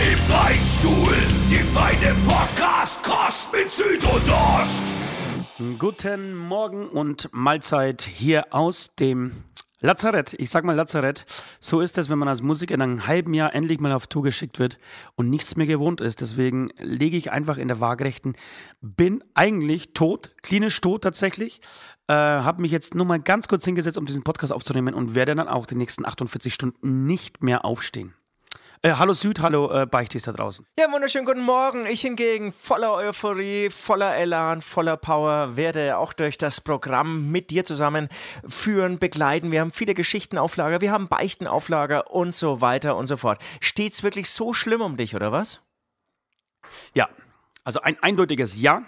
Im Beichtstuhl, die feine Podcast-Kost mit Süd und Ost. Guten Morgen und Mahlzeit hier aus dem Lazarett. Ich sag mal Lazarett. So ist es, wenn man als Musiker in einem halben Jahr endlich mal auf Tour geschickt wird und nichts mehr gewohnt ist. Deswegen lege ich einfach in der Waagerechten. Bin eigentlich tot, klinisch tot tatsächlich. Äh, habe mich jetzt nur mal ganz kurz hingesetzt, um diesen Podcast aufzunehmen und werde dann auch die nächsten 48 Stunden nicht mehr aufstehen. Äh, hallo Süd, hallo äh, Beichtis da draußen. Ja, wunderschönen guten Morgen. Ich hingegen voller Euphorie, voller Elan, voller Power werde auch durch das Programm mit dir zusammen führen, begleiten. Wir haben viele Geschichtenauflager, wir haben Beichtenauflager und so weiter und so fort. Steht's wirklich so schlimm um dich, oder was? Ja, also ein eindeutiges Ja.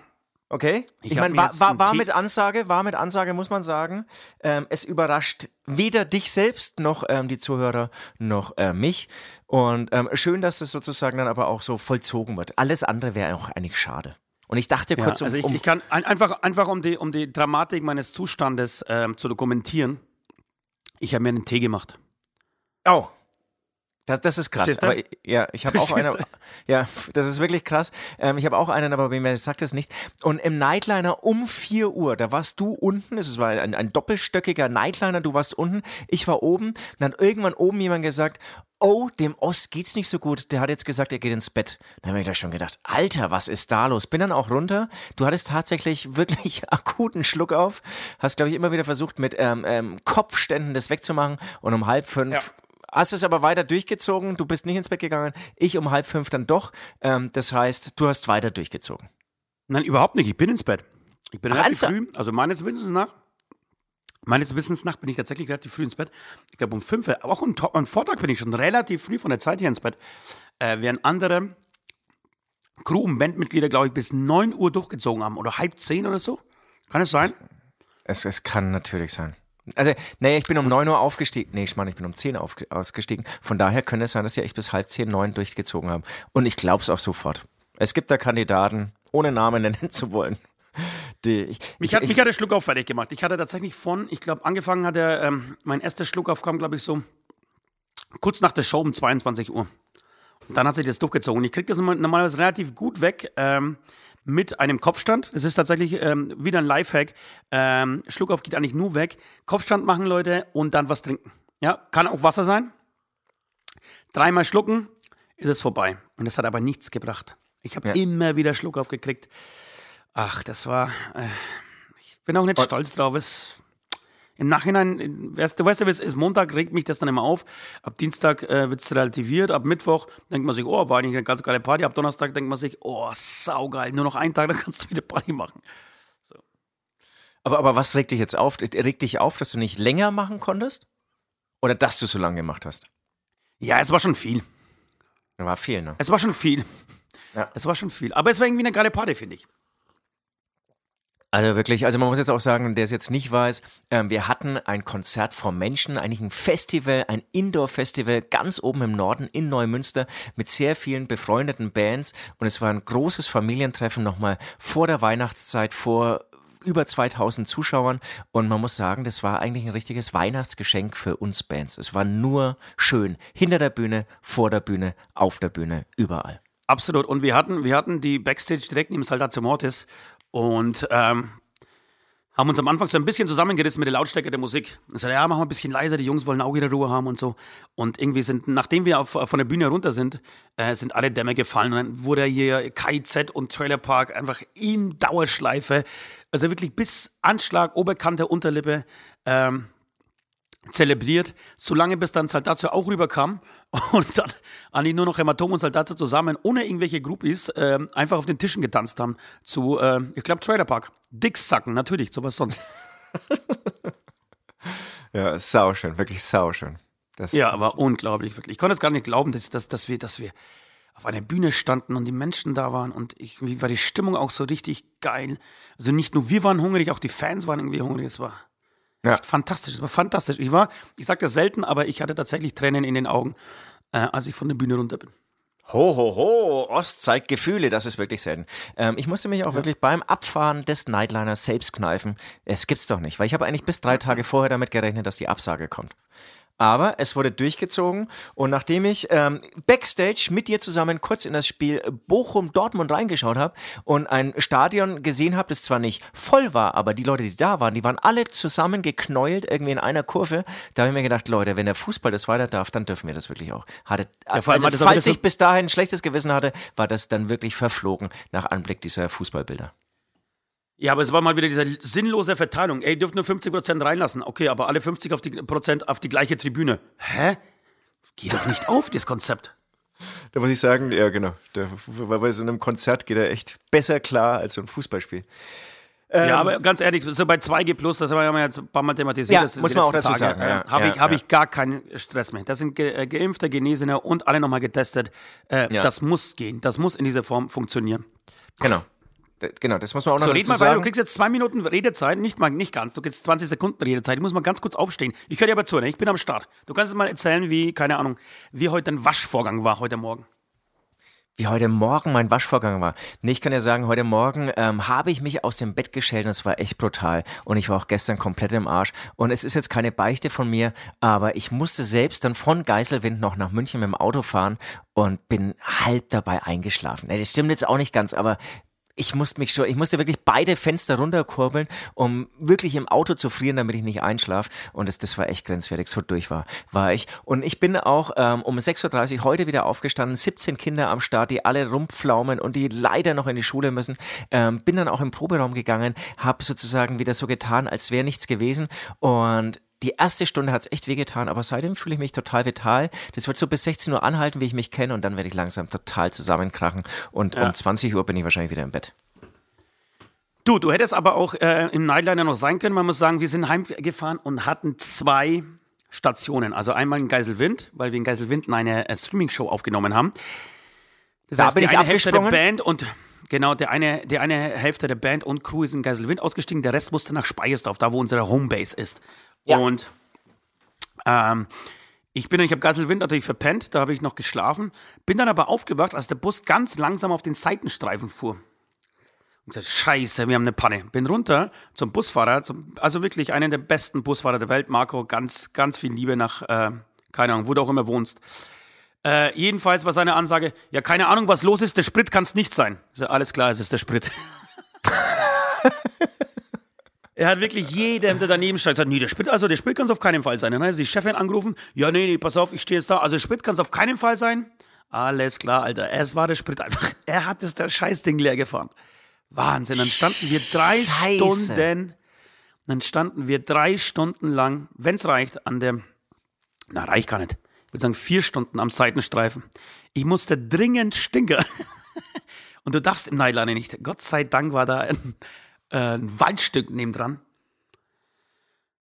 Okay. Ich, Ich meine, war, war, war mit Ansage, war mit Ansage, muss man sagen. Ähm, es überrascht weder dich selbst noch ähm, die Zuhörer noch äh, mich. Und ähm, schön, dass es sozusagen dann aber auch so vollzogen wird. Alles andere wäre auch eigentlich schade. Und ich dachte Ja, kurz, um, also ich, um, ich kann ein, einfach, einfach um, die, um die Dramatik meines Zustandes ähm, zu dokumentieren, ich habe mir einen Tee gemacht. Oh. Das, das ist krass. Aber ja, ich habe auch einen. Ja, das ist wirklich krass. Ähm, ich habe auch einen, aber mir sagt es nicht. Und im Nightliner um 4 Uhr, da warst du unten. Es war ein, ein doppelstöckiger Nightliner. Du warst unten, ich war oben. Und dann hat irgendwann oben jemand gesagt, oh, dem Ost geht's nicht so gut. Der hat jetzt gesagt, er geht ins Bett. Da habe ich da schon gedacht, Alter, was ist da los? Bin dann auch runter. Du hattest tatsächlich wirklich akuten Schluck auf. Hast, glaube ich, immer wieder versucht, mit ähm, ähm, Kopfständen das wegzumachen. Und um halb fünf Hast es aber weiter durchgezogen, du bist nicht ins Bett gegangen, ich um halb fünf dann doch. Ähm, das heißt, du hast weiter durchgezogen. Nein, überhaupt nicht. Ich bin ins Bett. Ich bin Ach, relativ ernsthaft? früh, also meines Wissens nach, meines Wissens nach bin ich tatsächlich relativ früh ins Bett. Ich glaube um fünf, aber auch am, Vortag bin ich schon relativ früh von der Zeit her ins Bett. Äh, während andere Crew- und Bandmitglieder, glaube ich, bis 9 Uhr durchgezogen haben oder halb zehn oder so. Kann es sein? Es, es kann natürlich sein. Also, nee, ich bin um 9 Uhr aufgestiegen. Nee, ich meine, ich bin um 10 Uhr ausgestiegen. Von daher könnte es sein, dass sie echt bis halb 10, 9 durchgezogen haben. Und ich glaube es auch sofort. Es gibt da Kandidaten, ohne Namen nennen zu wollen. Die, ich, Mich ich, hat, ich, mich hat der Schluckauf fertig gemacht. Ich hatte tatsächlich von, ich glaube, angefangen hat er, ähm, mein erster Schluckauf kam, glaube ich, so kurz nach der Show um 22 Uhr. Und dann hat sich das durchgezogen. Ich kriege das normalerweise relativ gut weg ähm, mit einem Kopfstand. Das ist tatsächlich ähm, wieder ein Lifehack. Ähm, Schluckauf geht eigentlich nur weg. Kopfstand machen, Leute, und dann was trinken. Ja, kann auch Wasser sein. Dreimal schlucken, ist es vorbei. Und das hat aber nichts gebracht. Ich habe Ja. immer wieder Schluckauf gekriegt. Ach, das war. Äh, ich bin auch nicht stolz drauf. Es, Im Nachhinein, äh, weißt, du weißt ja, es ist. Montag regt mich das dann immer auf. Ab Dienstag äh, wird es relativiert. Ab Mittwoch denkt man sich, oh, war eigentlich eine ganz geile Party. Ab Donnerstag denkt man sich, oh, saugeil. Nur noch einen Tag, dann kannst du wieder Party machen. aber, aber was regt dich jetzt auf? Regt dich auf, dass du nicht länger machen konntest? Oder dass du so lange gemacht hast? Ja, es war schon viel. War viel, ne? Es war schon viel. Ja. Es war schon viel. Aber es war irgendwie eine geile Party, finde ich. Also wirklich, also man muss jetzt auch sagen, der es jetzt nicht weiß, ähm, wir hatten ein Konzert vor Menschen, eigentlich ein Festival, ein Indoor-Festival ganz oben im Norden in Neumünster mit sehr vielen befreundeten Bands und es war ein großes Familientreffen nochmal vor der Weihnachtszeit, vor über 2000 Zuschauern und man muss sagen, das war eigentlich ein richtiges Weihnachtsgeschenk für uns Bands. Es war nur schön. Hinter der Bühne, vor der Bühne, auf der Bühne, überall. Absolut. Und wir hatten, wir hatten die Backstage direkt neben Saltatio Mortis und ähm, haben uns am Anfang so ein bisschen zusammengerissen mit der Lautstärke der Musik. Und so, ja, machen wir ein bisschen leiser, die Jungs wollen auch ihre Ruhe haben und so. Und irgendwie sind, nachdem wir auf, von der Bühne runter sind, äh, sind alle Dämme gefallen. Und dann wurde hier KIZ und Trailer Park einfach in Dauerschleife, also wirklich bis Anschlag, Oberkante, Unterlippe, ähm, zelebriert, solange bis dann Saltatio auch rüberkam und dann eigentlich nur noch Hämatom und Saltatio zusammen, ohne irgendwelche Groupies, ähm, einfach auf den Tischen getanzt haben zu, äh, ich glaube, Trailer Park. Dicksacken, natürlich, sowas sonst. Ja, sauschön, wirklich sauschön. Das Ja, aber unglaublich, wirklich. Ich konnte es gar nicht glauben, dass, dass, dass wir, dass wir, auf einer Bühne standen und die Menschen da waren und irgendwie war die Stimmung auch so richtig geil. Also nicht nur wir waren hungrig, auch die Fans waren irgendwie hungrig. Es war ja. fantastisch, es war fantastisch. Ich war, ich sage das selten, aber ich hatte tatsächlich Tränen in den Augen, äh, als ich von der Bühne runter bin. Ho, ho, ho, Ost zeigt Gefühle, das ist wirklich selten. Ähm, ich musste mich auch ja. wirklich beim Abfahren des Nightliners selbst kneifen. Es gibt's doch nicht, weil ich habe eigentlich bis drei Tage vorher damit gerechnet, dass die Absage kommt. Aber es wurde durchgezogen und nachdem ich ähm, backstage mit dir zusammen kurz in das Spiel Bochum-Dortmund reingeschaut habe und ein Stadion gesehen habe, das zwar nicht voll war, aber die Leute, die da waren, die waren alle zusammen geknäult irgendwie in einer Kurve. Da habe ich mir gedacht, Leute, wenn der Fußball das weiter darf, dann dürfen wir das wirklich auch. Hatte, ja, also, falls ich bis dahin ein schlechtes Gewissen hatte, war das dann wirklich verflogen nach Anblick dieser Fußballbilder. Ja, aber es war mal wieder diese sinnlose Verteilung. Ey, dürft nur 50% reinlassen. Okay, aber alle 50% auf die, Prozent auf die gleiche Tribüne. Hä? Geht doch nicht auf, das Konzept. Da muss ich sagen, ja, genau. Der, bei so einem Konzert geht er echt besser klar als so ein Fußballspiel. Ähm, ja, aber ganz ehrlich, so bei 2G Plus, das haben wir ja jetzt ein paar Mal thematisiert. Ja, muss man auch dazu Tage, sagen. Ja, habe ja, ich, hab ja. ich gar keinen Stress mehr. Das sind ge äh, Geimpfte, Genesene und alle nochmal getestet. Äh, das muss gehen. Das muss in dieser Form funktionieren. Genau. Genau, das muss man auch noch so, red mal sagen. Weiter. Du kriegst jetzt zwei Minuten Redezeit, nicht mal, nicht ganz. Du kriegst 20 Sekunden Redezeit. Ich muss mal ganz kurz aufstehen. Ich höre dir aber zu, ne? ich bin am Start. Du kannst mal erzählen, wie, keine Ahnung, wie heute ein Waschvorgang war heute Morgen. Wie heute Morgen mein Waschvorgang war. Nee, ich kann ja sagen, heute Morgen ähm, habe ich mich aus dem Bett gestellt und es war echt brutal. Und ich war auch gestern komplett im Arsch. Und es ist jetzt keine Beichte von mir, aber ich musste selbst dann von Geiselwind noch nach München mit dem Auto fahren und bin halb dabei eingeschlafen. Nee, das stimmt jetzt auch nicht ganz, aber ich musste mich schon, ich musste wirklich beide Fenster runterkurbeln, um wirklich im Auto zu frieren, damit ich nicht einschlafe. Und das, das war echt grenzwertig. So durch war, war ich. Und ich bin auch ähm, um 6.30 Uhr heute wieder aufgestanden, 17 Kinder am Start, die alle rumpflaumen und die leider noch in die Schule müssen. Ähm, bin dann auch im Proberaum gegangen, habe sozusagen wieder so getan, als wäre nichts gewesen. Und die erste Stunde hat es echt wehgetan, aber seitdem fühle ich mich total vital. Das wird so bis 16 Uhr anhalten, wie ich mich kenne, und dann werde ich langsam total zusammenkrachen. Und ja. um 20 Uhr bin ich wahrscheinlich wieder im Bett. Du, du hättest aber auch äh, im Nightliner noch sein können. Man muss sagen, wir sind heimgefahren und hatten zwei Stationen. Also einmal in Geiselwind, weil wir in Geiselwind eine äh, Streaming-Show aufgenommen haben. Das da heißt, bin die ich eine Hälfte der Band und genau, der eine, die eine Hälfte der Band und Crew ist in Geiselwind ausgestiegen, der Rest musste nach Speyersdorf, da wo unsere Homebase ist. Ja. Und ähm, ich bin, ich habe Geiselwind natürlich verpennt, da habe ich noch geschlafen, bin dann aber aufgewacht, als der Bus ganz langsam auf den Seitenstreifen fuhr. Und gesagt, Scheiße, wir haben eine Panne. Bin runter zum Busfahrer, zum, also wirklich einen der besten Busfahrer der Welt, Marco, ganz, ganz viel Liebe nach, äh, keine Ahnung, wo du auch immer wohnst. Äh, jedenfalls war seine Ansage, ja, keine Ahnung, was los ist, der Sprit kann es nicht sein. So, alles klar, es ist der Sprit. Er hat wirklich jedem, der daneben stand, gesagt, nee, der Sprit, also der Sprit kann es auf keinen Fall sein. Dann hat die Chefin angerufen, ja, nee, nee, pass auf, ich stehe jetzt da, also der Sprit kann es auf keinen Fall sein. Alles klar, Alter, es war der Sprit einfach. Er hat es der Scheißding leer gefahren. Wahnsinn, dann standen wir drei Scheiße. Stunden, dann standen wir drei Stunden lang, wenn es reicht, an der, na, reicht gar nicht, ich würde sagen vier Stunden am Seitenstreifen. Ich musste dringend stinken. Und du darfst im Nightline nicht. Gott sei Dank war da ein, äh, ein Waldstück nebendran.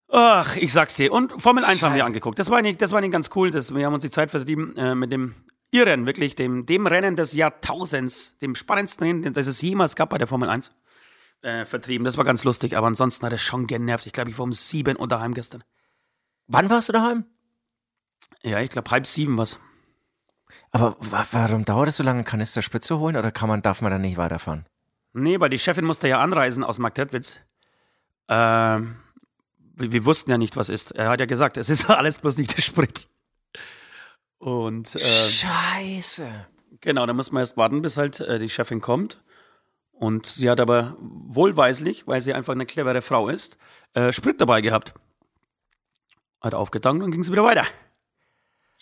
Ach, ich sag's dir. Und Formel 1 Scheiße. haben wir angeguckt. Das war nicht, das war nicht ganz cool. Das, wir haben uns die Zeit vertrieben äh, mit dem Irren, wirklich, dem, dem Rennen des Jahrtausends, dem spannendsten Rennen, das es jemals gab bei der Formel 1. Äh, vertrieben. Das war ganz lustig, aber ansonsten hat es schon genervt. Ich glaube, ich war um sieben Uhr daheim gestern. Wann warst du daheim? Ja, ich glaube halb sieben was. Aber warum dauert es so lange, Kanister Sprit zu holen oder kann man, darf man dann nicht weiterfahren? Nee, weil die Chefin musste ja anreisen aus Marktredwitz. Ähm, wir, wir, wussten ja nicht, was ist. Er hat ja gesagt, es ist alles bloß nicht der Sprit. Und, äh, Scheiße. Genau, da muss man erst warten, bis halt äh, die Chefin kommt. Und sie hat aber wohlweislich, weil sie einfach eine clevere Frau ist, äh, Sprit dabei gehabt. Hat aufgetankt und ging es wieder weiter.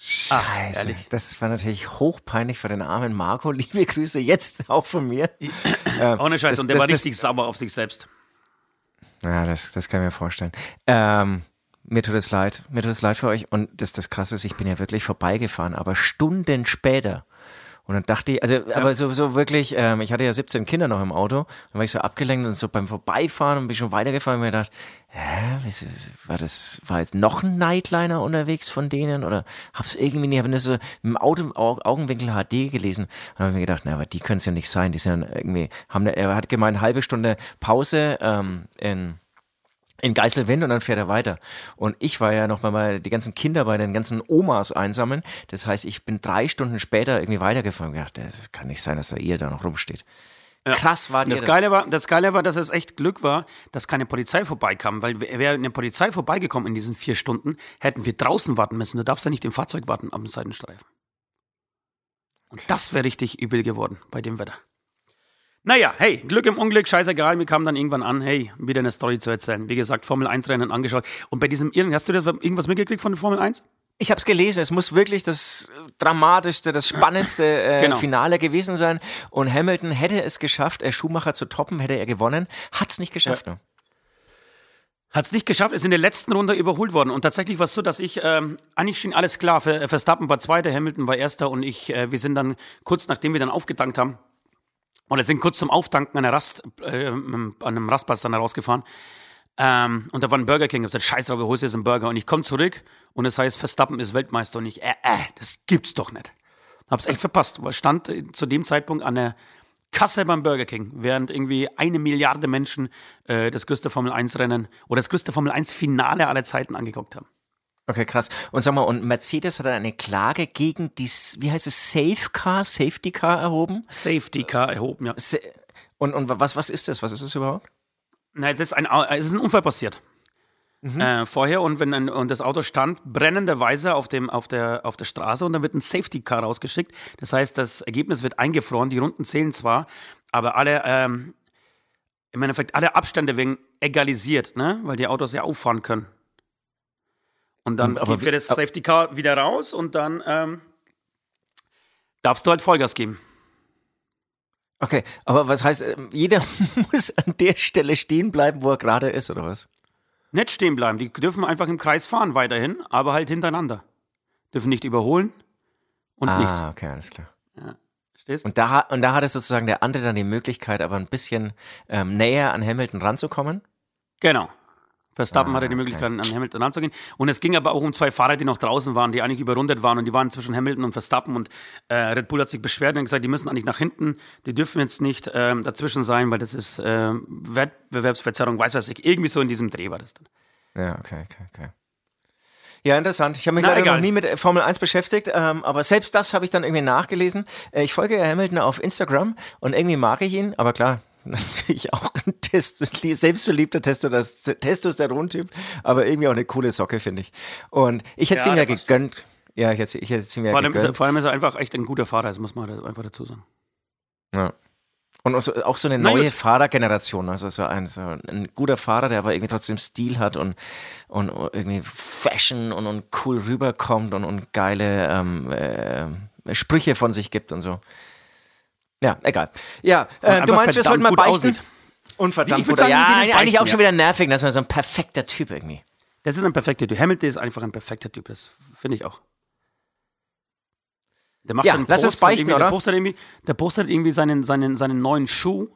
Scheiße. Ach, das war natürlich hochpeinlich für den armen Marco. Liebe Grüße jetzt auch von mir. ähm, Ohne Scheiß. Das, und der das, war richtig das, sauber auf sich selbst. Ja, das, das kann ich mir vorstellen. Ähm, mir tut es leid. Mir tut es leid für euch. Und das, das Krasse ist, ich bin ja wirklich vorbeigefahren, aber Stunden später Und dann dachte ich, also, aber so, so wirklich, ähm, ich hatte ja 17 Kinder noch im Auto, dann war ich so abgelenkt und so beim Vorbeifahren und bin schon weitergefahren und mir gedacht, hä, wieso, war das, war jetzt noch ein Nightliner unterwegs von denen oder hab's irgendwie nicht, habe das so im Auto, Au- Augenwinkel HD gelesen. Und habe mir gedacht, na, aber die können es ja nicht sein, die sind ja irgendwie, haben, er hat gemeint, eine halbe Stunde Pause ähm, in in Geiselwind und dann fährt er weiter. Und ich war ja noch mal die ganzen Kinder bei den ganzen Omas einsammeln. Das heißt, ich bin drei Stunden später irgendwie weitergefahren und gedacht, das kann nicht sein, dass da ihr da noch rumsteht. Krass war Das das. Geile, war, das Geile war, dass es echt Glück war, dass keine Polizei vorbeikam, weil wäre eine Polizei vorbeigekommen in diesen vier Stunden, hätten wir draußen warten müssen. Du darfst ja nicht im Fahrzeug warten am Seitenstreifen. Und das wäre richtig übel geworden bei dem Wetter. Naja, hey, Glück im Unglück, scheißegal, wir kamen dann irgendwann an, hey, wieder eine Story zu erzählen. Wie gesagt, Formel 1 Rennen angeschaut. Und bei diesem Irren, hast du das irgendwas mitgekriegt von der Formel 1? Ich habe es gelesen, es muss wirklich das dramatischste, das spannendste äh, Genau. Finale gewesen sein. Und Hamilton hätte es geschafft, äh, Schumacher zu toppen, hätte er gewonnen. Hat's nicht geschafft. Ne? Hat es nicht geschafft, ist in der letzten Runde überholt worden. Und tatsächlich war es so, dass ich, ähm, eigentlich schien alles klar. Ver- Verstappen war Zweiter, Hamilton war Erster und ich, äh, wir sind dann kurz nachdem wir dann aufgetankt haben, oder sind kurz zum Auftanken an, einer Rast, äh, an einem Rastplatz dann rausgefahren. Ähm, und da war ein Burger King. Ich hab gesagt, scheiß drauf, wir holen jetzt einen Burger. Und ich komme zurück und es heißt, Verstappen ist Weltmeister. Und ich, äh, äh, das gibt's doch nicht. Hab's echt verpasst. weil stand äh, zu dem Zeitpunkt an der Kasse beim Burger King, während irgendwie eine Milliarde Menschen äh, das größte Formel 1 Rennen oder das größte Formel 1 Finale aller Zeiten angeguckt haben. Okay, krass. Und sag mal, und Mercedes hat eine Klage gegen die, wie heißt es, Safe Car, Safety Car erhoben? Safety Car erhoben, ja. Und, und was, was ist das? Was ist das überhaupt? Na, es ist ein, es ist ein Unfall passiert. Äh, vorher und wenn ein, und das Auto stand brennenderweise auf dem auf der auf der Straße und dann wird ein Safety Car rausgeschickt. Das heißt, das Ergebnis wird eingefroren. Die Runden zählen zwar, aber alle ähm, im Endeffekt alle Abstände werden egalisiert, ne? Weil die Autos ja auffahren können. Und dann Aber geht für das Safety Car wieder raus und dann ähm, darfst du halt Vollgas geben. Okay, aber was heißt, ähm, jeder muss an der Stelle stehen bleiben, wo er gerade ist, oder was? Nicht stehen bleiben. Die dürfen einfach im Kreis fahren weiterhin, aber halt hintereinander. Dürfen nicht überholen und nichts. Ah, okay, alles klar. Verstehst? Und da, hat- und da hatte sozusagen der andere dann die Möglichkeit, aber ein bisschen ähm, näher an Hamilton ranzukommen. Genau. Verstappen Ah, hatte die okay. Möglichkeit, an Hamilton ranzugehen. Und es ging aber auch um zwei Fahrer, die noch draußen waren, die eigentlich überrundet waren. Und die waren zwischen Hamilton und Verstappen. Und äh, Red Bull hat sich beschwert und gesagt, die müssen eigentlich nach hinten. Die dürfen jetzt nicht ähm, dazwischen sein, weil das ist äh, Wettbewerbsverzerrung, weiß was ich. Irgendwie so in diesem Dreh war das dann. Ja, okay, okay, okay. Ja, interessant. Ich habe mich Na, leider egal. noch nie mit äh, Formel 1 beschäftigt, ähm, aber selbst das habe ich dann irgendwie nachgelesen. Äh, ich folge Hamilton auf Instagram und irgendwie mag ich ihn, aber klar, natürlich auch ein Test, selbstverliebter Testo- Testosteron-Typ, aber irgendwie auch eine coole Socke, finde ich. Und ich hätte Ja, ihm ja passt gegönnt. Ja, ich hätte ich hätte es ihm ja Vor allem, ist er, gegönnt. vor allem ist er einfach echt ein guter Fahrer, das muss man halt einfach dazu sagen. Ja. Und auch so, auch so eine Na neue gut. Fahrergeneration, also so ein, so ein guter Fahrer, der aber irgendwie trotzdem Stil hat und, und irgendwie Fashion und, und cool rüberkommt und, und geile ähm, äh, Sprüche von sich gibt und so. Ja, egal. Ja, äh, du meinst, wir sollten mal beichten? aussieht. Und verdammt Ich sagen, Ja, gehen eigentlich auch schon ja. wieder nervig, das ist so ein perfekter Typ irgendwie. Das ist ein perfekter Typ. Hamilton ist einfach ein perfekter Typ, das finde ich auch. Der macht Ja, einen lass uns Post von beichten, oder? Der postet irgendwie, der postet irgendwie seinen, seinen, seinen neuen Schuh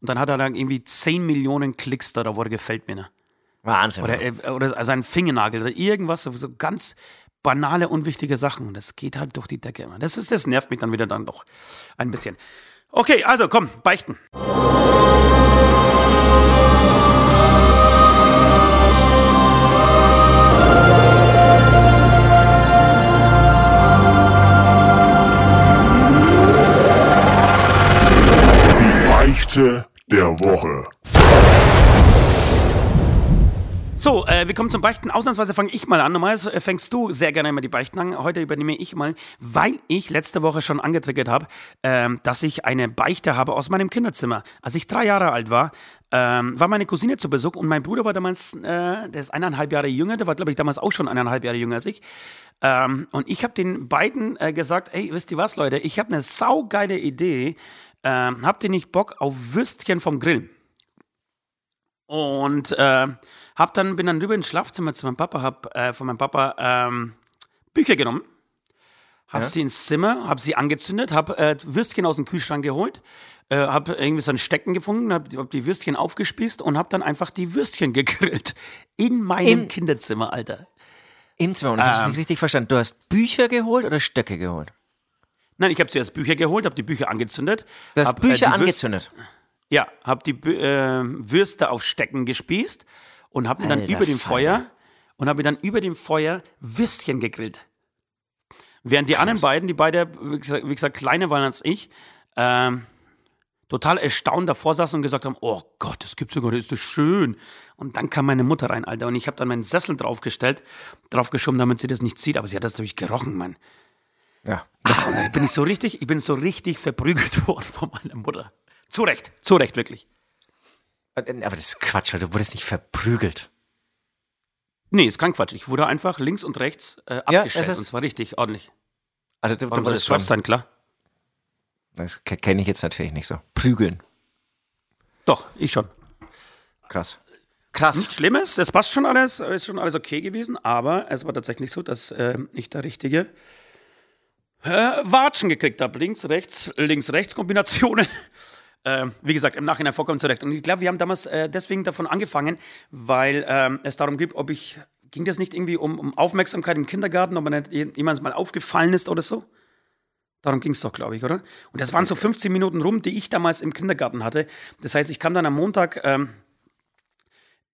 und dann hat er dann irgendwie 10 Millionen Klicks da, wo er gefällt mir. Ne? Wahnsinn. Oder, äh, oder seinen Fingernagel oder irgendwas, so, so ganz banale, unwichtige Sachen. Und das geht halt durch die Decke immer. Das, ist, das nervt mich dann wieder dann doch ein bisschen. Okay, also komm, beichten. Die Beichte der Woche. So, äh, wir kommen zum Beichten. Ausnahmsweise fange ich mal an. Normalerweise äh, fängst du sehr gerne immer die Beichten an. Heute übernehme ich mal, weil ich letzte Woche schon angetriggert habe, ähm, dass ich eine Beichte habe aus meinem Kinderzimmer. Als ich drei Jahre alt war, ähm, war meine Cousine zu Besuch und mein Bruder war damals, äh, der ist eineinhalb Jahre jünger, der war, glaube ich, damals auch schon eineinhalb Jahre jünger als ich. Ähm, und ich habe den beiden äh, gesagt, ey, wisst ihr was, Leute, ich habe eine saugeile Idee. Ähm, habt ihr nicht Bock auf Würstchen vom Grillen? Und äh, hab dann, bin dann rüber ins Schlafzimmer zu meinem Papa, hab äh, von meinem Papa ähm, Bücher genommen, hab Ja. sie ins Zimmer, hab sie angezündet, hab äh, Würstchen aus dem Kühlschrank geholt, äh, hab irgendwie so ein Stecken gefunden, hab, hab die Würstchen aufgespießt und hab dann einfach die Würstchen gegrillt. In meinem Im- Kinderzimmer, Alter. Im Zimmer. Und ich Ähm. nicht richtig verstanden. Du hast Bücher geholt oder Stöcke geholt? Nein, ich habe zuerst Bücher geholt, habe die Bücher angezündet. Du hast hab, äh, Bücher Würst- angezündet. Ja, habe die äh, Würste auf Stecken gespießt und habe dann Alter über dem. Feuer und habe dann über dem Feuer Würstchen gegrillt. Während die anderen beiden, die beide, wie gesagt, wie gesagt kleiner waren als ich, ähm, total erstaunt davor saßen und gesagt haben, oh Gott, das gibt's sogar, das ist das schön. Und dann kam meine Mutter rein, Alter, und ich habe dann meinen Sessel draufgestellt, draufgeschoben, damit sie das nicht sieht, aber sie hat das natürlich gerochen, Mann. Ja. Dann bin ich so richtig, ich bin so richtig verprügelt worden von meiner Mutter. Zu Recht, zu Recht, wirklich. Aber das ist Quatsch, du wurdest nicht verprügelt. Nee, ist kein Quatsch. Ich wurde einfach links und rechts äh, Ja, abgestellt. es ist- und zwar richtig ordentlich. Also du, du das schon, sein, klar? das kenne ich jetzt natürlich nicht so. Prügeln. Doch, ich schon. Krass. Krass. Nichts Schlimmes, das passt schon alles, ist schon alles okay gewesen, aber es war tatsächlich so, dass äh, ich da richtige äh, Watschen gekriegt habe. Links, rechts, links, rechts Kombinationen. Ähm, wie gesagt, im Nachhinein vollkommen zurecht. Und ich glaube, wir haben damals äh, deswegen davon angefangen, weil ähm, es darum geht, ob ich, ging das nicht irgendwie um, um Aufmerksamkeit im Kindergarten, ob man nicht jemand mal aufgefallen ist oder so? Darum ging es doch, glaube ich, oder? Und das waren so 15 Minuten rum, die ich damals im Kindergarten hatte. Das heißt, ich kam dann am Montag ähm,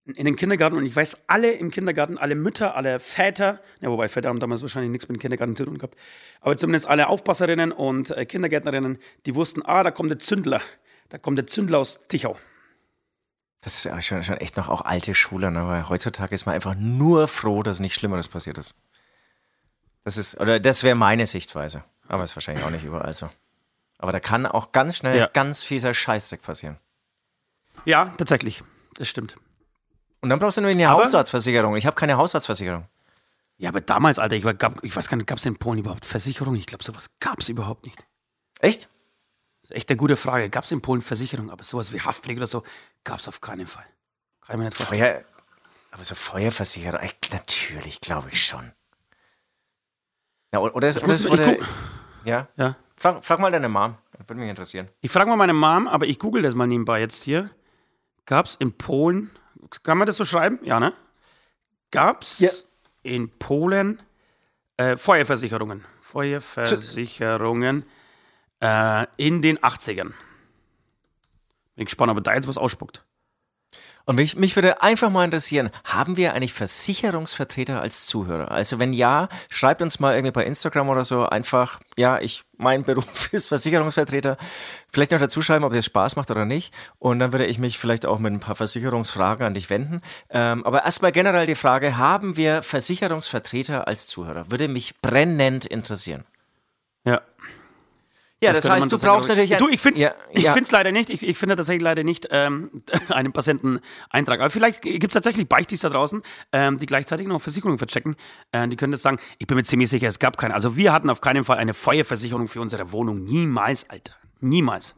in den Kindergarten und ich weiß, alle im Kindergarten, alle Mütter, alle Väter, ja, wobei Väter haben damals wahrscheinlich nichts mit dem Kindergarten zu tun gehabt, aber zumindest alle Aufpasserinnen und äh, Kindergärtnerinnen, die wussten, ah, da kommt der Zündler, da kommt der Zündler aus Tichau. Das ist ja schon, schon echt noch auch alte Schule, ne? weil heutzutage ist man einfach nur froh, dass nichts Schlimmeres passiert ist. Das ist, oder das wäre meine Sichtweise. Aber ist wahrscheinlich auch nicht überall so. Aber da kann auch ganz schnell Ja. ganz fieser Scheißdreck passieren. Ja, tatsächlich, das stimmt. Und dann brauchst du nur eine Aber- Hausarztversicherung. Ich habe keine Hausarztversicherung. Ja, aber damals, Alter, ich, war, gab, ich weiß gar nicht, gab es in Polen überhaupt Versicherung? Ich glaube, sowas gab es überhaupt nicht. Echt? Das ist echt eine gute Frage. Gab es in Polen Versicherung, aber sowas wie Haftpflege oder so gab es auf keinen Fall. Kann ich mir nicht vorstellen. Feuer, aber so Feuerversicherung, echt, natürlich, glaube ich schon. Ja, oder, oder, es- oder ich wurde, guck- ja. Ja. Frag, frag mal deine Mom, das würde mich interessieren. Ich frage mal meine Mom, aber ich google das mal nebenbei jetzt hier. Gab es in Polen, kann man das so schreiben? Ja, ne? Gab es Ja. in Polen äh, Feuerversicherungen? Feuerversicherungen äh, in den 80ern. Bin gespannt, ob er da jetzt was ausspuckt. Und mich, mich würde einfach mal interessieren, haben wir eigentlich Versicherungsvertreter als Zuhörer? Also wenn ja, schreibt uns mal irgendwie bei Instagram oder so einfach, ja, ich, mein Beruf ist Versicherungsvertreter. Vielleicht noch dazu schreiben, ob dir Spaß macht oder nicht. Und dann würde ich mich vielleicht auch mit ein paar Versicherungsfragen an dich wenden. Ähm, aber erstmal generell die Frage, haben wir Versicherungsvertreter als Zuhörer? Würde mich brennend interessieren. Ja. Ja, das heißt, du brauchst natürlich... Du, ich finde ja, ich ja. find's leider nicht. Ich, ich finde tatsächlich leider nicht ähm, einen Patienteneintrag. Aber vielleicht gibt es tatsächlich Beichtis da draußen, ähm, die gleichzeitig noch Versicherungen verchecken. Äh, die können das sagen. Ich bin mir ziemlich sicher, es gab keine. Also wir hatten auf keinen Fall eine Feuerversicherung für unsere Wohnung. Niemals, Alter. Niemals.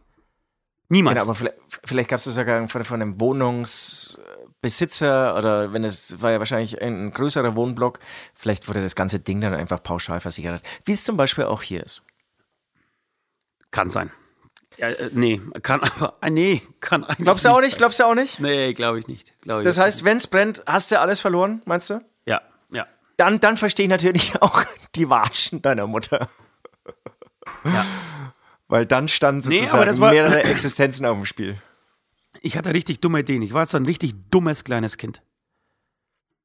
Niemals. Genau, aber vielleicht, vielleicht gab es das sogar von, von einem Wohnungsbesitzer oder wenn es war ja wahrscheinlich ein, ein größerer Wohnblock, vielleicht wurde das ganze Ding dann einfach pauschal versichert. Wie es zum Beispiel auch hier ist. Kann sein. Ja, äh, nee, kann aber. Äh, nee, kann eigentlich. Glaubst du auch sein. nicht? Glaubst du auch nicht? Nee, glaube ich nicht. Glaub ich Das heißt, wenn es brennt, hast du alles verloren, meinst du? Ja, ja. Dann, dann verstehe ich natürlich auch die Watschen deiner Mutter. Ja. Weil dann standen Nee, sozusagen das war- mehrere Existenzen auf dem Spiel. Ich hatte richtig dumme Ideen. Ich war so ein richtig dummes kleines Kind.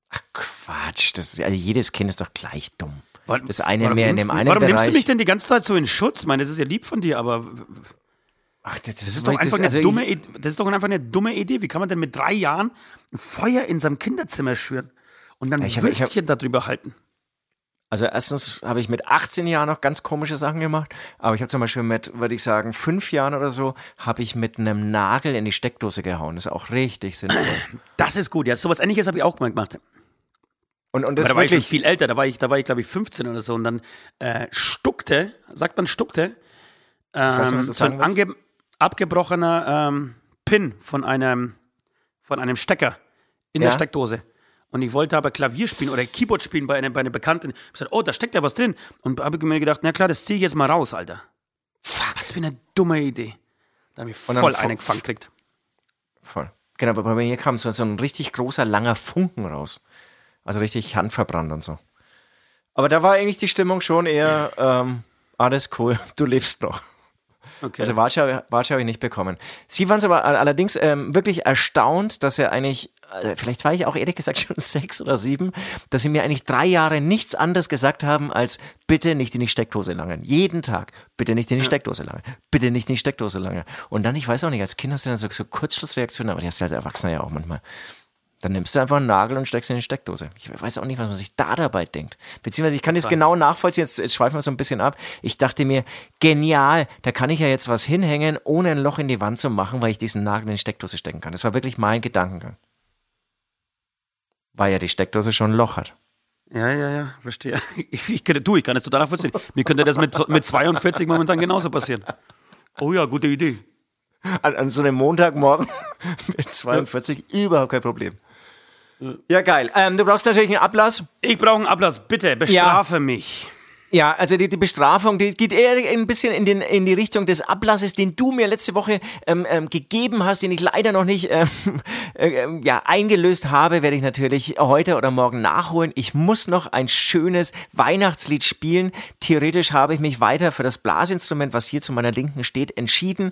Ach Quatsch, das, also jedes Kind ist doch gleich dumm. Das eine warum mehr in nimmst dem du- einen Warum nimmst du Bereich. mich denn die ganze Zeit so in Schutz? Ich meine, das ist ja lieb von dir, aber Ach, das, das ist doch einfach eine dumme, Id- das ist doch einfach eine dumme Idee. Wie kann man denn mit drei Jahren ein Feuer in seinem Kinderzimmer schüren und dann Ich hab- ich hab- Würstchen darüber halten? Also erstens habe ich mit 18 Jahren noch ganz komische Sachen gemacht, aber ich habe zum Beispiel mit, würde ich sagen, fünf Jahren oder so, habe ich mit einem Nagel in die Steckdose gehauen. Das ist auch richtig sinnvoll. Das ist gut. Ja, sowas ähnliches habe ich auch mal gemacht. Und, und Aber das da war ich schon wirklich, viel älter. Da war ich, da war ich glaube ich 15 oder so. Und dann äh, stuckte, sagt man stuckte, weiß nicht, ähm, was so ein ange abgebrochener ähm, Pin von einem, von einem Stecker in Ja. der Steckdose. Und ich wollte aber Klavier spielen oder Keyboard spielen bei einer, bei einer Bekannten. Ich hab gesagt, oh, da steckt ja was drin. Und habe mir gedacht, na klar, das ziehe ich jetzt mal raus, Alter. Fuck, was für eine dumme Idee. Da habe ich dann voll vo- eine gefangen gekriegt. Voll. Genau, aber bei mir kam so, so ein richtig großer, langer Funken raus. Also richtig handverbrannt und so. Aber da war eigentlich die Stimmung schon eher, ähm, alles cool, du lebst noch. Okay. Also Watschau habe ich nicht bekommen. Sie waren es aber all- allerdings ähm, wirklich erstaunt, dass er eigentlich, äh, vielleicht war ich auch ehrlich gesagt schon sechs oder sieben, dass sie mir eigentlich drei Jahre nichts anderes gesagt haben als bitte nicht in die Steckdose langen. Jeden Tag. Bitte nicht in die Steckdose langen. Bitte nicht in die Steckdose langen. Und dann, ich weiß auch nicht, als Kind hast du dann so, so Kurzschlussreaktionen, aber die hast du als Erwachsener ja auch manchmal. Dann nimmst du einfach einen Nagel und steckst ihn in die Steckdose. Ich weiß auch nicht, was man sich da dabei denkt. Beziehungsweise ich kann das genau nachvollziehen, jetzt, jetzt schweifen wir so ein bisschen ab. Ich dachte mir, genial, da kann ich ja jetzt was hinhängen, ohne ein Loch in die Wand zu machen, weil ich diesen Nagel in die Steckdose stecken kann. Das war wirklich mein Gedankengang. Weil ja die Steckdose schon ein Loch hat. Ja, ja, ja, verstehe. Ich, ich, könnte- du, ich kann es total nachvollziehen. Mir könnte das mit, mit 42 momentan genauso passieren. Oh ja, gute Idee. An, an so einem Montagmorgen mit 42 überhaupt kein Problem. Ja, geil. Ähm, du brauchst natürlich einen Ablass. Ich brauche einen Ablass. Bitte, bestrafe mich. Ja, also die, die Bestrafung, die geht eher ein bisschen in, den, in die Richtung des Ablasses, den du mir letzte Woche ähm, ähm, gegeben hast, den ich leider noch nicht ähm, äh, ähm, ja, eingelöst habe, werde ich natürlich heute oder morgen nachholen. Ich muss noch ein schönes Weihnachtslied spielen. Theoretisch habe ich mich weiter für das Blasinstrument, was hier zu meiner Linken steht, entschieden.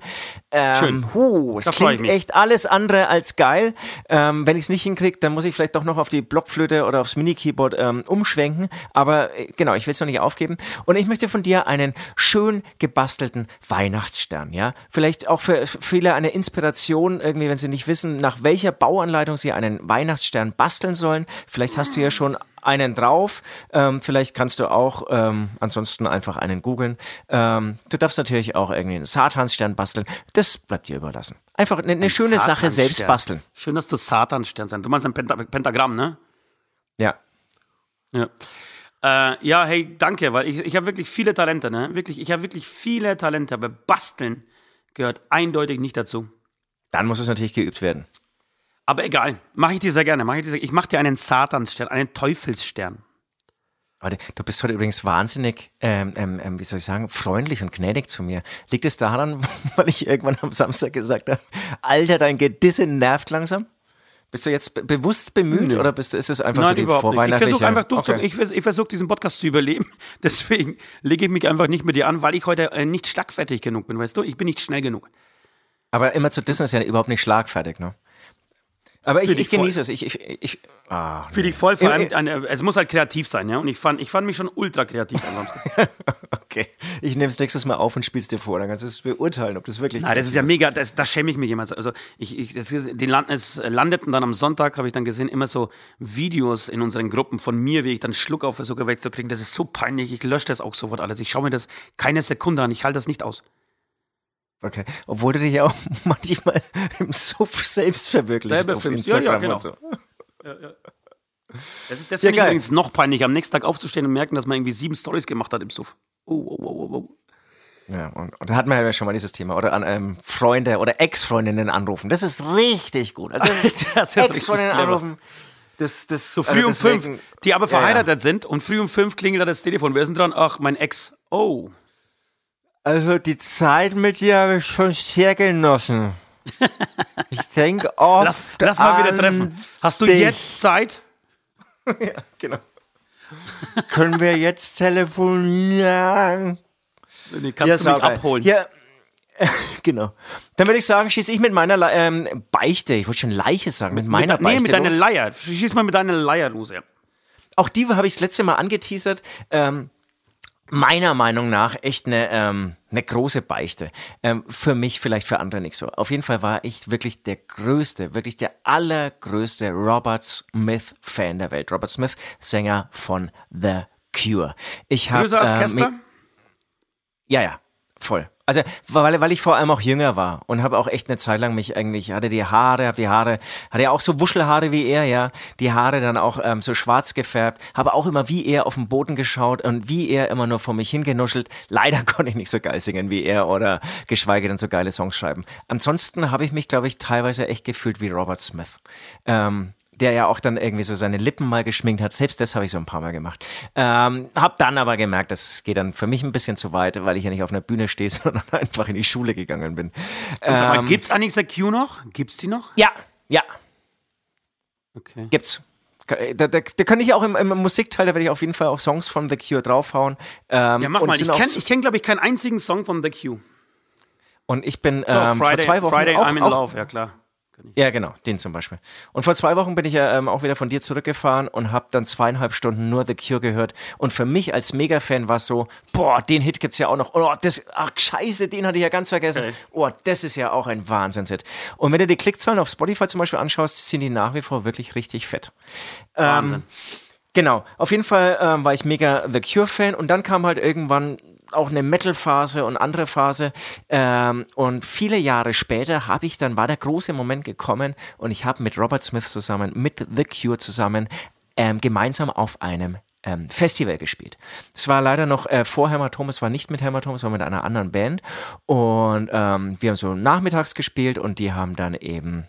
Ähm, Schön. Huh, es klingt echt alles andere als geil. Ähm, wenn ich es nicht hinkriege, dann muss ich vielleicht doch noch auf die Blockflöte oder aufs Mini-Keyboard ähm, umschwenken. Aber äh, genau, ich will es noch nicht aufgeben. Und ich möchte von dir einen schön gebastelten Weihnachtsstern, ja? Vielleicht auch für viele eine Inspiration, irgendwie, wenn sie nicht wissen, nach welcher Bauanleitung sie einen Weihnachtsstern basteln sollen. Vielleicht hast du ja schon einen drauf. Ähm, vielleicht kannst du auch ähm, ansonsten einfach einen googeln. Ähm, du darfst natürlich auch irgendwie einen Satansstern basteln. Das bleibt dir überlassen. Einfach eine, eine schöne Sache selbst basteln. Schön, dass du Satanstern sein. Du meinst ein Penta Pentagramm, ne? Ja. Ja. Äh, ja, hey, danke, weil ich, ich habe wirklich viele Talente, ne? Wirklich, ich habe wirklich viele Talente, aber Basteln gehört eindeutig nicht dazu. Dann muss es natürlich geübt werden. Aber egal, mache ich dir sehr gerne. Mach ich dir ich mache dir einen Satansstern, einen Teufelsstern. Warte, du bist heute übrigens wahnsinnig, ähm, ähm, ähm, wie soll ich sagen, freundlich und gnädig zu mir. Liegt es daran, weil ich irgendwann am Samstag gesagt habe, Alter, dein Gedisse nervt langsam? Bist du jetzt be bewusst bemüht Nö. oder bist, ist es einfach Nein, so die überhaupt nicht. Ich vorweihnachtliche... versuche einfach durchzu Okay. ich, ich versuche diesen Podcast zu überleben. Deswegen lege ich mich einfach nicht mit dir an, weil ich heute äh, nicht schlagfertig genug bin, weißt du? Ich bin nicht schnell genug. Aber immer zu dissen ist ja überhaupt nicht schlagfertig, ne? Aber ich, ich genieße es. Ich, ich, ich, ah, Für dich voll, vor allem, eine, es muss halt kreativ sein, ja? Und ich fand, ich fand mich schon ultra kreativ ansonsten. okay. Ich nehme es nächstes Mal auf und spiel's dir vor. Dann kannst du es beurteilen, ob das wirklich... Nein, das ist ja mega, das, da schäme ich mich immer. Also ich, ich, das, die Land, es landeten dann am Sonntag, habe ich dann gesehen, immer so Videos in unseren Gruppen von mir, wie ich dann Schluck auf versuche wegzukriegen. Das ist so peinlich, ich lösche das auch sofort alles. Ich schaue mir das keine Sekunde an, ich halte das nicht aus. Okay. Obwohl du dich ja auch manchmal im Suff selbst verwirklichst Selber auf filmst. Ja, Instagram ja, genau. und so. Das ist das Ja, finde ich geil. übrigens noch peinlich, am nächsten Tag aufzustehen und merken, dass man irgendwie sieben Stories gemacht hat im Suff. Oh, oh, oh, oh, oh. Ja, und, und da hatten wir ja schon mal dieses Thema. Oder an ähm, Freunde oder Ex-Freundinnen anrufen. Das ist richtig gut. Also, ist Ex-Freundinnen anrufen. Das, das, So früh also um fünf, deswegen- die aber Ja, ja. verheiratet sind und früh um fünf klingelt da das Telefon. Wer ist denn dran? Ach, mein Ex. Oh. Also die Zeit mit dir habe ich schon sehr genossen. Ich denke oft Lass, lass mal wieder treffen. Hast du dich. jetzt Zeit? Genau. Können wir jetzt telefonieren? Nee, kannst du mich abholen. Ja, genau. Dann würde ich sagen, schieße ich mit meiner Le ähm, Beichte, ich wollte schon Leiche sagen, mit meiner mit, nee, Beichte mit deiner. Leier. Schieß mal mit deiner Leier los, ja. Auch die habe ich das letzte Mal angeteasert. Ähm, meiner Meinung nach echt eine, ähm, eine große Beichte. Ähm, für mich, vielleicht für andere nicht so. Auf jeden Fall war ich wirklich der größte, wirklich der allergrößte Robert Smith-Fan der Welt. Robert Smith, Sänger von The Cure. Ich habe Größer als ähm, Casper? ja, ja, voll. Also, weil, weil ich vor allem auch jünger war und habe auch echt eine Zeit lang mich eigentlich, hatte die Haare, habe die Haare, hatte ja auch so Wuschelhaare wie er, ja, die Haare dann auch ähm, so schwarz gefärbt, habe auch immer wie er auf den Boden geschaut und wie er immer nur vor mich hingenuschelt. Leider konnte ich nicht so geil singen wie er oder geschweige denn so geile Songs schreiben. Ansonsten habe ich mich, glaube ich, teilweise echt gefühlt wie Robert Smith. Ähm, der ja auch dann irgendwie so seine Lippen mal geschminkt hat. Selbst das habe ich so ein paar Mal gemacht. Ähm, hab dann aber gemerkt, das geht dann für mich ein bisschen zu weit, weil ich ja nicht auf einer Bühne stehe, sondern einfach in die Schule gegangen bin. Und sag mal, Ähm, gibt's eigentlich The Q noch? Gibt's die noch? ja, ja, Okay. gibt's. Da, da, da kann ich auch im, im Musikteil, da werde ich auf jeden Fall auch Songs von The Cure draufhauen. Ähm, Ja, mach mal. Ich kenne so- kenn, glaube ich, keinen einzigen Song von The Q. Und ich bin ähm, vor Friday, zwei Wochen Friday auch, I'm in auch, Love, ja klar. Ja, genau, den zum Beispiel. Und vor zwei Wochen bin ich ja ähm, auch wieder von dir zurückgefahren und habe dann zweieinhalb Stunden nur The Cure gehört. Und für mich als Mega-Fan war es so, boah, den Hit gibt's ja auch noch. Oh, das, ach scheiße, den hatte ich ja ganz vergessen. Oh, das ist ja auch ein Wahnsinnshit. Und wenn du die Klickzahlen auf Spotify zum Beispiel anschaust, sind die nach wie vor wirklich richtig fett. Wahnsinn. Genau, auf jeden Fall ähm, war ich mega The Cure-Fan und dann kam halt irgendwann auch eine Metal-Phase und andere Phase. Ähm, und viele Jahre später habe ich dann, war der große Moment gekommen und ich habe mit Robert Smith zusammen, mit The Cure zusammen, ähm, gemeinsam auf einem ähm, Festival gespielt. Es war leider noch äh, vor Hämatom, es war nicht mit Hämatom, es war mit einer anderen Band. Und ähm, wir haben so nachmittags gespielt und die haben dann eben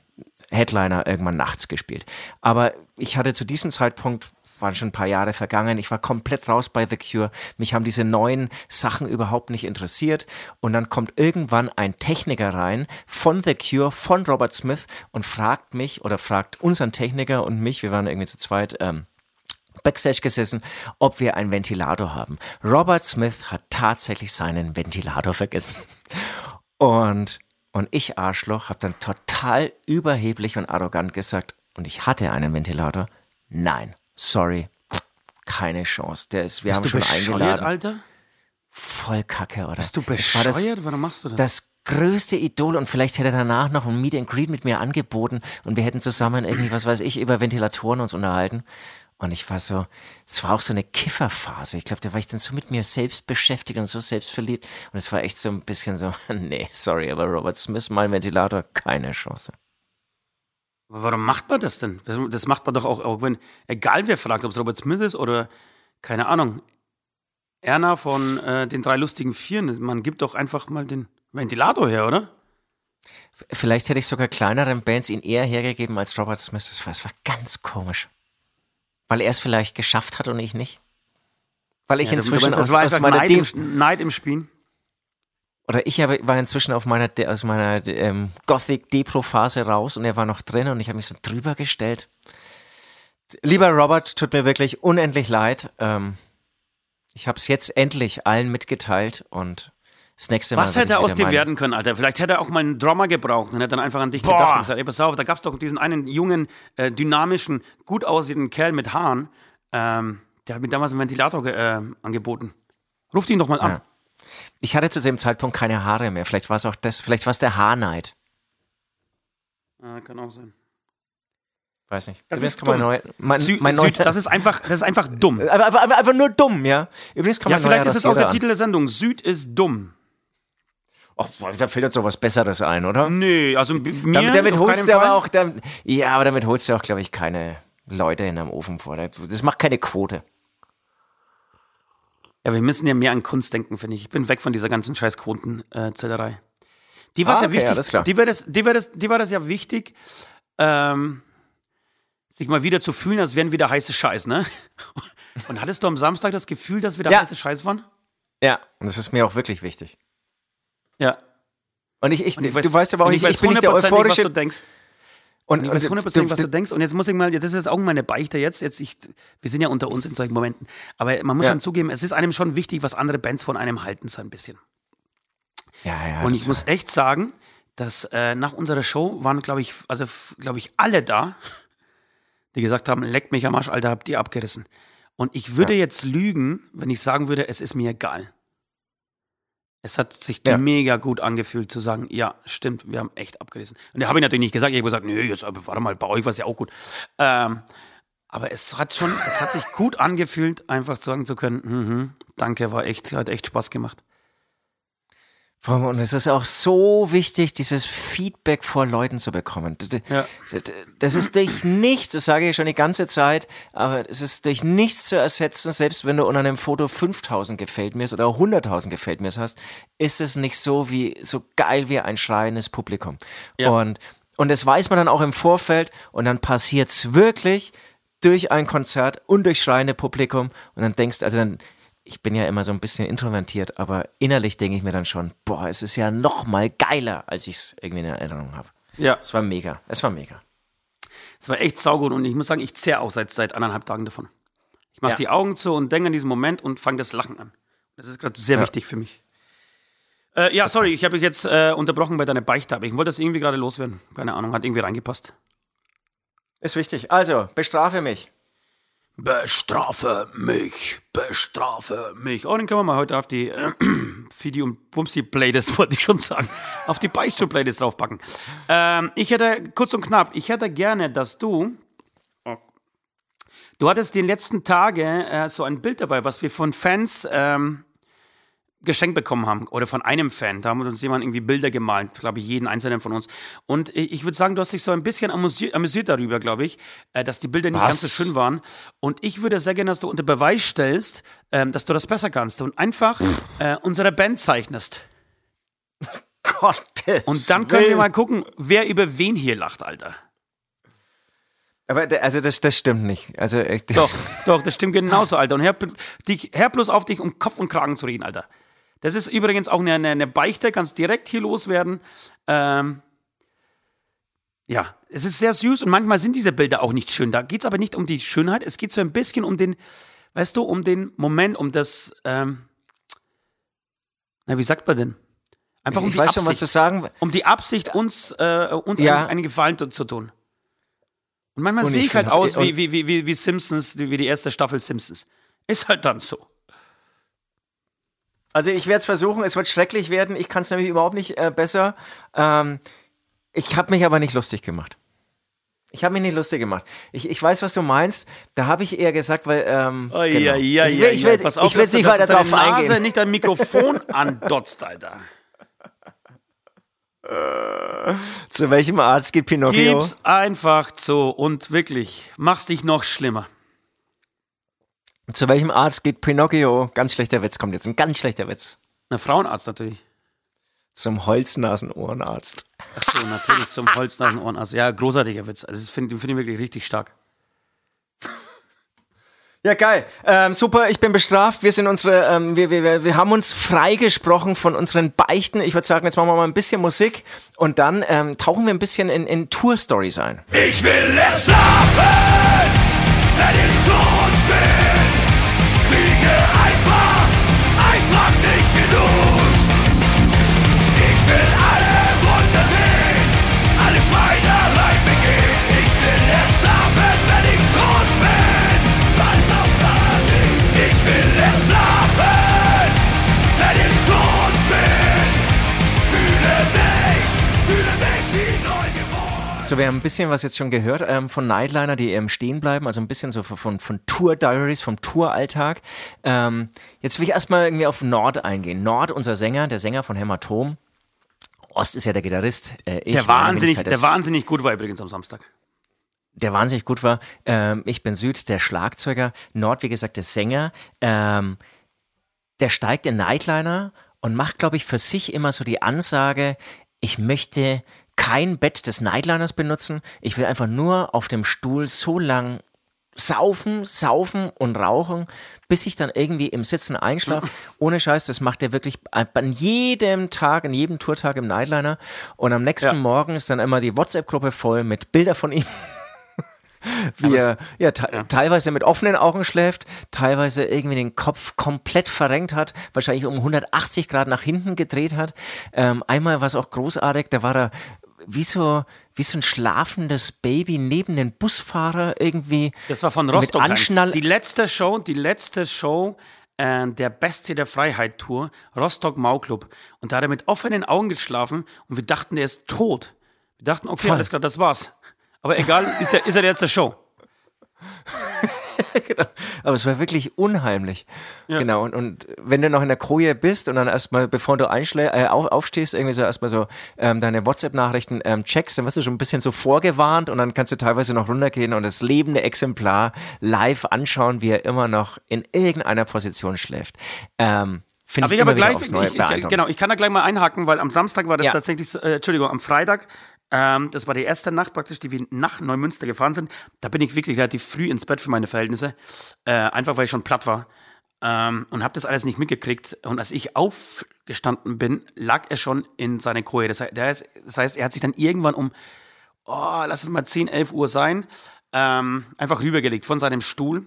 Headliner irgendwann nachts gespielt. Aber ich hatte zu diesem Zeitpunkt waren schon ein paar Jahre vergangen. Ich war komplett raus bei The Cure. Mich haben diese neuen Sachen überhaupt nicht interessiert. Und dann kommt irgendwann ein Techniker rein von The Cure, von Robert Smith und fragt mich oder fragt unseren Techniker und mich, wir waren irgendwie zu zweit, ähm, Backstage gesessen, ob wir einen Ventilator haben. Robert Smith hat tatsächlich seinen Ventilator vergessen. Und, und ich, Arschloch, habe dann total überheblich und arrogant gesagt, und ich hatte einen Ventilator. Nein, sorry, keine Chance. Der ist, wir Bist haben schon bescheuert, eingeladen. Alter? Voll Kacke, oder? Bist du Das war das- bescheuert? Warum machst du das? das größte Idol und vielleicht hätte er danach noch ein Meet and Greet mit mir angeboten und wir hätten zusammen irgendwie, was weiß ich, über Ventilatoren uns unterhalten. Und ich war so, es war auch so eine Kifferphase. Ich glaube, da war ich dann so mit mir selbst beschäftigt und so selbstverliebt. Und es war echt so ein bisschen so, nee, sorry, aber Robert Smith, mein Ventilator, keine Chance. Aber Warum macht man das denn? Das, das macht man doch auch, auch wenn, egal wer fragt, ob es Robert Smith ist oder, keine Ahnung, Erna von äh, den drei lustigen Vieren. Man gibt doch einfach mal den Ventilator her, oder? Vielleicht hätte ich sogar kleineren Bands ihn eher hergegeben als Robert Smith. Das war, das war ganz komisch. Weil er es vielleicht geschafft hat und ich nicht. Weil ich Ja, inzwischen meinst, das aus, war aus meiner Neid, Dem im, Neid im Spiel. Oder ich war inzwischen auf meiner, aus meiner ähm, Gothic-Depro-Phase raus und er war noch drin und ich habe mich so drüber gestellt. Lieber Robert, tut mir wirklich unendlich leid. Ähm, ich habe es jetzt endlich allen mitgeteilt und das nächste Mal. Was hätte ich aus dir werden können, Alter? Vielleicht hätte er auch mal einen Drummer gebraucht und hätte dann einfach an dich Boah. gedacht und gesagt, ey, pass auf, da gab es doch diesen einen jungen, äh, dynamischen, gut aussehenden Kerl mit Haaren, ähm, der hat mir damals einen Ventilator äh, angeboten. Ruft ihn doch mal an. Ja. Ich hatte zu dem Zeitpunkt keine Haare mehr. Vielleicht war es auch das, vielleicht war es der Haarneid. Äh, kann auch sein. Weiß nicht. Das Übrigens ist dumm. neu, mein, Sü mein Süd, das ist einfach, das ist einfach dumm. aber, aber, aber einfach nur dumm, ja. Übrigens kann Ja, man vielleicht neuer ist es auch der Rasierer Titel der Sendung. Süd ist dumm. an. Och, da fällt jetzt so was Besseres ein, oder? Nö, also mir Damit, damit holst du aber auch, dann, ja, aber damit holst du auch, glaube ich, keine Leute in einem Ofen vor. Das macht keine Quote. Ja, wir müssen ja mehr an Kunst denken, finde ich. Ich bin weg von dieser ganzen scheiß Quotenzählerei. Die war Ah, ja okay, wichtig. klar. Die war das, die war das, die war das ja wichtig, ähm, sich mal wieder zu fühlen, als wären wieder heiße Scheiß, ne? Und hattest du am Samstag das Gefühl, dass wir da Ja. heiße Scheiß waren? Ja, und das ist mir auch wirklich wichtig. Ja. Und ich, ich, Und ich du weißt aber auch, und ich, ich bin nicht der hundertprozentig, was euphorische. du denkst. Und, Und ich weiß und hundertprozentig, was du- denkst. Und jetzt muss ich mal, das ist jetzt auch meine Beichte jetzt. jetzt ich, wir sind ja unter uns in solchen Momenten. Aber man muss Ja. schon zugeben, es ist einem schon wichtig, was andere Bands von einem halten, so ein bisschen. Ja, ja. Und ich total. muss echt sagen, dass äh, nach unserer Show waren, glaube ich, also glaube ich, alle da, die gesagt haben, leckt mich am Arsch, Alter, habt ihr abgerissen. Und ich würde jetzt lügen, wenn ich sagen würde, es ist mir egal. Es hat sich Ja. mega gut angefühlt zu sagen, ja, stimmt, wir haben echt abgerissen. Und da habe ich natürlich nicht gesagt, ich habe gesagt, nö, jetzt warte mal, bei euch war es ja auch gut. Ähm, aber es hat schon, es hat sich gut angefühlt, einfach sagen zu können, mhm, danke, war echt, hat echt Spaß gemacht. Und es ist auch so wichtig, dieses Feedback vor Leuten zu bekommen. Ja. Das ist durch nichts, das sage ich schon die ganze Zeit, aber es ist durch nichts zu ersetzen, selbst wenn du unter einem Foto 5000 gefällt mir's oder 100.000 gefällt mir's hast, ist es nicht so wie, so geil wie ein schreiendes Publikum. Ja. Und Und das weiß man dann auch im Vorfeld und dann passiert's wirklich durch ein Konzert und durch schreiende Publikum und dann denkst, also dann, ich bin ja immer so ein bisschen introvertiert, aber innerlich denke ich mir dann schon, boah, es ist ja noch mal geiler, als ich es irgendwie in Erinnerung habe. Ja. Es war mega, es war mega. Es war echt saugut und ich muss sagen, ich zehre auch seit, seit anderthalb Tagen davon. Ich mache Ja. die Augen zu und denke an diesen Moment und fange das Lachen an. Das ist gerade sehr Ja. wichtig für mich. Äh, ja, sorry, ich habe dich jetzt äh, unterbrochen bei deiner Beichte, aber ich wollte das irgendwie gerade loswerden. Keine Ahnung, hat irgendwie reingepasst. Ist wichtig. Also, bestrafe mich. Bestrafe mich, bestrafe mich. Oh, den können wir mal heute auf die äh, Fidi und Bumsi Playlist, wollte ich schon sagen, auf die Beichtstuhl Playlist draufpacken. Ähm, ich hätte, kurz und knapp, ich hätte gerne, dass du, oh, du hattest die letzten Tage äh, so ein Bild dabei, was wir von Fans ähm, geschenkt bekommen haben oder von einem Fan. Da haben uns jemand irgendwie Bilder gemalt, glaube ich, jeden einzelnen von uns. Und ich würde sagen, du hast dich so ein bisschen amüsiert, amüsiert darüber, glaube ich, äh, dass die Bilder nicht ganz so Was? schön waren. Und ich würde sehr gerne, dass du unter Beweis stellst, ähm, dass du das besser kannst und einfach äh, unsere Band zeichnest. Gottes Und dann können wir mal gucken, wer über wen hier lacht, Alter. Aber also das, das stimmt nicht. Also echt, Doch, doch, das stimmt genauso, Alter. Und hör, dich, hör bloß auf, dich um Kopf und Kragen zu reden, Alter. Das ist übrigens auch eine, eine, Beichte, kannst direkt hier loswerden. Ähm, ja, es ist sehr süß und manchmal sind diese Bilder auch nicht schön. Da geht es aber nicht um die Schönheit, es geht so ein bisschen um den, weißt du, um den Moment, um das, ähm, na, wie sagt man denn? Einfach um ich die weiß Absicht, schon, was du sagen um die Absicht, uns, äh, uns Ja. einen, einen Gefallen zu, tun. Und manchmal sehe ich halt aus wie, wie, wie, wie Simpsons, wie die erste Staffel Simpsons. Ist halt dann so. Also ich werde es versuchen, es wird schrecklich werden. Ich kann es nämlich überhaupt nicht äh, besser. Ähm, ich habe mich aber nicht lustig gemacht. Ich habe mich nicht lustig gemacht. Ich, ich weiß, was du meinst. Da habe ich eher gesagt, weil ähm, genau. ich will, ich will, Pass auf, ich will nicht weiter drauf Nase eingehen. nicht dein Mikrofon andotzt, Alter. Zu welchem Arzt geht Pinocchio? Gib's einfach zu und wirklich, mach's dich noch schlimmer. Zu welchem Arzt geht Pinocchio? Ganz schlechter Witz kommt jetzt. Ein ganz schlechter Witz. Na, Frauenarzt natürlich. Zum Holznasenohrenarzt. Ach so, natürlich zum Holznasenohrenarzt. Ja, großartiger Witz. Also, das finde find ich wirklich richtig stark. Ja, geil. Ähm, super, ich bin bestraft. Wir sind unsere, ähm, wir, wir, wir- wir haben uns freigesprochen von unseren Beichten. Ich würde sagen, jetzt machen wir mal ein bisschen Musik und dann ähm, tauchen wir ein bisschen in, in Tour-Stories ein. Ich will erst schlafen, geboren. So, wir haben ein bisschen was jetzt schon gehört ähm, von Nightliner, die ähm, stehen bleiben, also ein bisschen so von, von Tour-Diaries, vom Touralltag. Ähm, jetzt will ich erstmal irgendwie auf Nord eingehen. Nord, unser Sänger, der Sänger von Hämatom. Ost ist ja der Gitarrist. Äh, ich, Der wahnsinnig, der wahnsinnig gut war übrigens am Samstag. der wahnsinnig gut war. Ähm, ich bin Süd, der Schlagzeuger. Nord, wie gesagt, der Sänger. Ähm, der steigt in Nightliner und macht, glaube ich, für sich immer so die Ansage, ich möchte kein Bett des Nightliners benutzen. Ich will einfach nur auf dem Stuhl so lang saufen, saufen und rauchen, bis ich dann irgendwie im Sitzen einschlafe. Ohne Scheiß, das macht er wirklich an jedem Tag, an jedem Tourtag im Nightliner. Und am nächsten Ja. Morgen ist dann immer die WhatsApp-Gruppe voll mit Bilder von ihm. Wie er ja, te teilweise mit offenen Augen schläft, teilweise irgendwie den Kopf komplett verrenkt hat, wahrscheinlich um 180 Grad nach hinten gedreht hat. Ähm, einmal war es auch großartig, da war er wie so, wie so ein schlafendes Baby neben den Busfahrer irgendwie. Das war von Rostock. Anschnall Die letzte Show, die letzte Show äh, der Bestie der Freiheit Tour, Rostock Mauclub. Und da hat er mit offenen Augen geschlafen und wir dachten, er ist tot. Wir dachten, okay, Voll. alles klar, das war's. Aber egal, ist er, ist er jetzt der Show. Aber es war wirklich unheimlich. Genau. Und, und wenn du noch in der Koje bist und dann erstmal, bevor du einschlä äh, auf, aufstehst, irgendwie so erstmal so ähm, deine WhatsApp-Nachrichten ähm, checkst, dann wirst du schon ein bisschen so vorgewarnt und dann kannst du teilweise noch runtergehen und das lebende Exemplar live anschauen, wie er immer noch in irgendeiner Position schläft. Ähm, Finde ich ich aber gleich, ich, ich, genau, ich kann da gleich mal einhaken, weil am Samstag war das Ja. tatsächlich, äh, Entschuldigung, am Freitag Ähm, das war die erste Nacht praktisch, die wir nach Neumünster gefahren sind. Da bin ich wirklich relativ früh ins Bett für meine Verhältnisse. Äh, einfach weil ich schon platt war. Ähm, und habe das alles nicht mitgekriegt. Und als ich aufgestanden bin, lag er schon in seiner Koje. Das, heißt, das heißt, er hat sich dann irgendwann um, oh, lass es mal 10, 11 Uhr sein, ähm, einfach rübergelegt von seinem Stuhl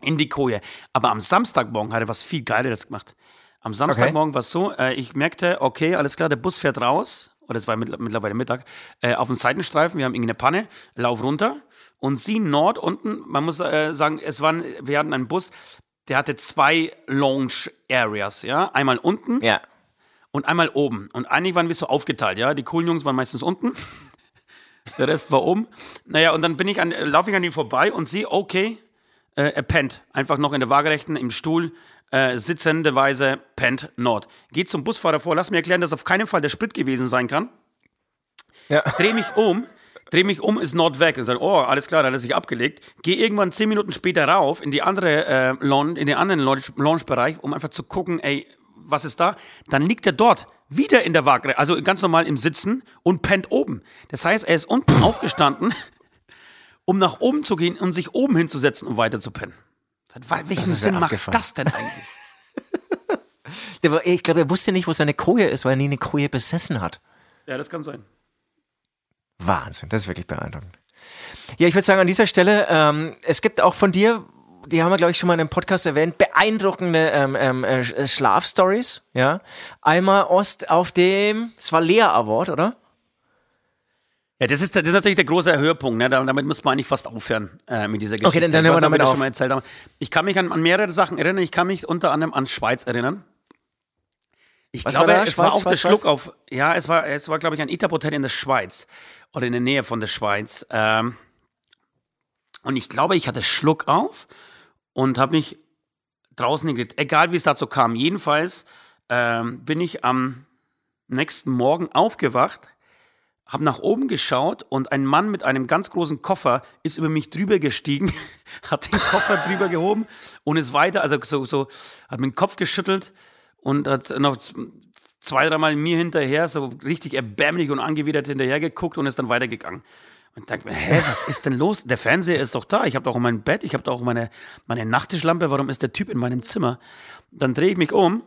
in die Koje. Aber am Samstagmorgen hat er was viel Geileres gemacht. Am Samstagmorgen okay. war es so, äh, ich merkte, okay, alles klar, der Bus fährt raus, oder es war mittlerweile Mittag, äh, auf dem Seitenstreifen, wir haben irgendeine Panne, lauf runter und sie Nord unten, man muss äh, sagen, es waren, wir hatten einen Bus, der hatte zwei Lounge Areas, ja, einmal unten ja. und einmal oben. Und eigentlich waren wir so aufgeteilt, ja, die coolen Jungs waren meistens unten, der Rest war oben. Naja, und dann bin ich an, laufe ich an ihm vorbei und sehe, okay, äh, er pennt, einfach noch in der Waagerechten im Stuhl, äh, sitzenderweise pennt Nord. Geht zum Busfahrer vor, lass mir erklären, dass auf keinen Fall der Sprit gewesen sein kann. Ja. Dreh mich um, dreh mich um, ist Nord weg. Und sage, oh, alles klar, dann hat er sich abgelegt. Geh irgendwann zehn Minuten später rauf in die andere äh, Lounge, in den anderen Lounge-Bereich, um einfach zu gucken, ey, was ist da? Dann liegt er dort wieder in der Waage, also ganz normal im Sitzen und pennt oben. Das heißt, er ist unten aufgestanden, um nach oben zu gehen und sich oben hinzusetzen, um weiter zu pennen. Welchen Sinn macht das denn eigentlich? war, ich glaube, er wusste nicht, wo seine Koje ist, weil er nie eine Koje besessen hat. Ja, das kann sein. Wahnsinn, das ist wirklich beeindruckend. Ja, ich würde sagen, an dieser Stelle, ähm, es gibt auch von dir, die haben wir, glaube ich, schon mal in einem Podcast erwähnt, beeindruckende ähm, ähm, äh, Schlafstories. Ja, einmal Ost auf dem, es war Lea Award, oder? Ja, das ist, das ist natürlich der große Höhepunkt. Ne? Damit muss man eigentlich fast aufhören äh, mit dieser Geschichte. Okay, dann, dann hören wir damit auf. Schon mal erzählt haben. Ich kann mich an, an, mehrere Sachen erinnern. Ich kann mich unter anderem an Schweiz erinnern. Ich Was glaube, war es Schweiz, war auch Schweiz, der Schluck auf. Ja, es war, es war, glaube ich, ein Etab-Hotel in der Schweiz oder in der Nähe von der Schweiz. Ähm, und ich glaube, ich hatte Schluck auf und habe mich draußen hingekriegt. Egal, wie es dazu kam. Jedenfalls ähm, bin ich am nächsten Morgen aufgewacht habe nach oben geschaut und ein Mann mit einem ganz großen Koffer ist über mich drüber gestiegen, hat den Koffer drüber gehoben und ist weiter, also so, so, hat mit dem Kopf geschüttelt und hat noch zwei, dreimal mir hinterher, so richtig erbärmlich und angewidert hinterher geguckt und ist dann weitergegangen. Und dachte mir, hä, was ist denn los? Der Fernseher ist doch da. Ich habe doch mein Bett, ich habe doch meine, meine Nachttischlampe. Warum ist der Typ in meinem Zimmer? Dann drehe ich mich um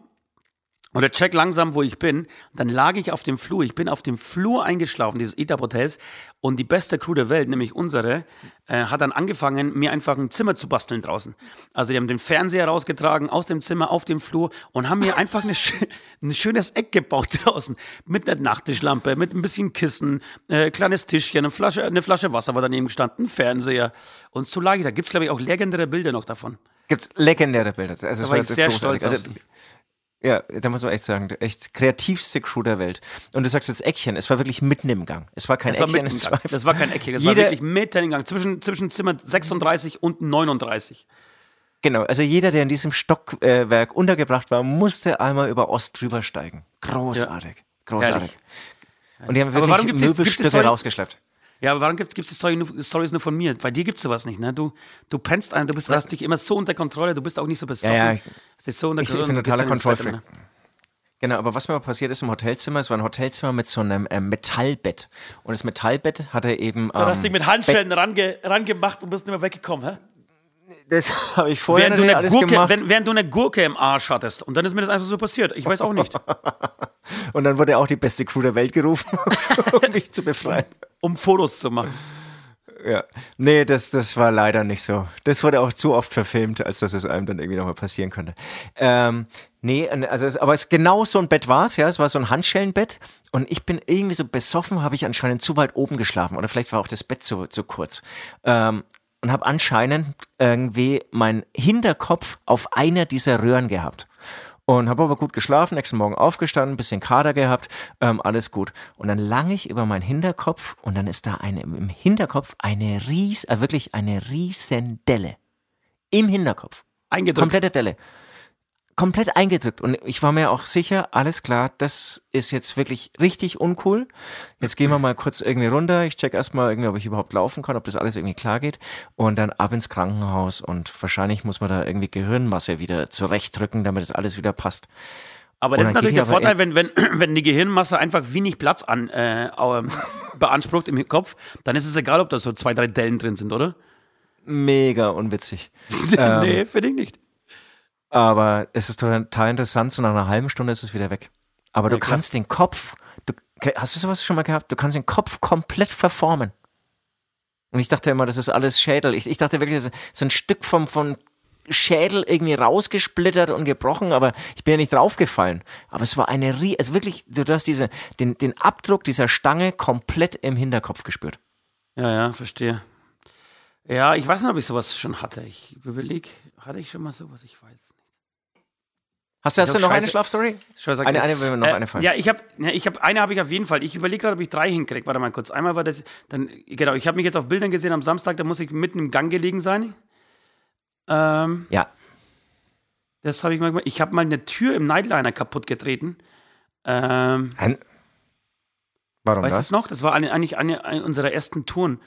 oder check langsam, wo ich bin. Dann lag ich auf dem Flur. Ich bin auf dem Flur eingeschlafen, dieses Etab Hotels. Und die beste Crew der Welt, nämlich unsere, äh, hat dann angefangen, mir einfach ein Zimmer zu basteln draußen. Also die haben den Fernseher rausgetragen aus dem Zimmer auf dem Flur und haben mir einfach eine, ein schönes Eck gebaut draußen. Mit einer Nachttischlampe, mit ein bisschen Kissen, äh, kleines Tischchen, eine Flasche, eine Flasche Wasser war daneben gestanden, ein Fernseher. Und so lag ich. Da gibt es, glaube ich, auch legendäre Bilder noch davon. Gibt es legendäre Bilder. Also, da war ich sehr stolz also, ja, da muss man echt sagen, echt kreativste Crew der Welt. Und du sagst jetzt Eckchen, es war wirklich mitten im Gang. Es war kein es Eckchen. War es war, das war kein Eckchen, es war wirklich mitten im Gang, zwischen, zwischen Zimmer 36 und 39. Genau, also jeder, der in diesem Stockwerk untergebracht war, musste einmal über Ost drüber steigen. Großartig, ja. großartig. Herrlich. Und die haben wirklich Möbelstücke rausgeschleppt. Ja, aber warum gibt es Story nur, Stories nur von mir? Bei dir gibt es sowas nicht, ne? Du, du pennst ein, du bist, hast dich immer so unter Kontrolle, du bist auch nicht so besoffen. Ja, ja, ich, so unter ich, ich bin totaler Kontrollfreak. Ne? Genau, aber was mir mal passiert ist im Hotelzimmer, es war ein Hotelzimmer mit so einem äh, Metallbett. Und das Metallbett hatte eben. Ähm, du hast ähm, dich mit Handschellen range, rangemacht und bist nicht mehr weggekommen, hä? Das habe ich vorher während du, eine Gurke, wenn, während du eine Gurke im Arsch hattest. Und dann ist mir das einfach so passiert. Ich weiß auch nicht. und dann wurde auch die beste Crew der Welt gerufen, um mich zu befreien um Fotos zu machen. Ja, nee, das, das war leider nicht so. Das wurde auch zu oft verfilmt, als dass es einem dann irgendwie nochmal passieren könnte. Ähm, nee, also, aber es, genau so ein Bett war es, ja. Es war so ein Handschellenbett und ich bin irgendwie so besoffen, habe ich anscheinend zu weit oben geschlafen oder vielleicht war auch das Bett zu, zu kurz. Ähm, und habe anscheinend irgendwie meinen Hinterkopf auf einer dieser Röhren gehabt und habe aber gut geschlafen, nächsten Morgen aufgestanden, bisschen Kader gehabt, ähm, alles gut. Und dann lang ich über meinen Hinterkopf und dann ist da eine im Hinterkopf eine ries, äh, wirklich eine riesen Delle. Im Hinterkopf. Eingedrückt. Komplette Delle komplett eingedrückt. Und ich war mir auch sicher, alles klar, das ist jetzt wirklich richtig uncool. Jetzt gehen wir mal kurz irgendwie runter. Ich check erstmal irgendwie, ob ich überhaupt laufen kann, ob das alles irgendwie klar geht. Und dann ab ins Krankenhaus. Und wahrscheinlich muss man da irgendwie Gehirnmasse wieder zurechtdrücken, damit das alles wieder passt. Aber das ist natürlich der Vorteil, wenn, wenn, wenn die Gehirnmasse einfach wenig Platz an, äh, ähm, beansprucht im Kopf, dann ist es egal, ob da so zwei, drei Dellen drin sind, oder? Mega unwitzig. Ähm, nee, finde ich nicht. Aber es ist total interessant, so nach einer halben Stunde ist es wieder weg. Aber du klar. kannst den Kopf, du, hast du sowas schon mal gehabt? Du kannst den Kopf komplett verformen. Und ich dachte immer, das ist alles Schädel. Ich, ich dachte wirklich, das ist so ein Stück vom, vom Schädel irgendwie rausgesplittert und gebrochen, aber ich bin ja nicht draufgefallen. Aber es war eine Rie, also wirklich, du hast diese, den, den Abdruck dieser Stange komplett im Hinterkopf gespürt. Ja, ja, verstehe. Ja, ich weiß nicht, ob ich sowas schon hatte. Ich überlege, hatte ich schon mal sowas? Ich weiß es nicht. Hast du, hast du noch eine Schlafstory? Eine, eine will mir noch Äh, eine fallen. Ja, ich habe, ich habe eine habe ich auf jeden Fall. Ich überlege gerade, ob ich drei hinkriege. Warte mal kurz. Einmal war das, dann genau. Ich habe mich jetzt auf Bildern gesehen am Samstag. Da muss ich mitten im Gang gelegen sein. Ähm, ja. das habe ich mal gemacht. Ich habe mal eine Tür im Nightliner kaputt getreten. Ähm, Ein, warum weißt du das? es noch? Das war eigentlich eine, eine unserer ersten Touren.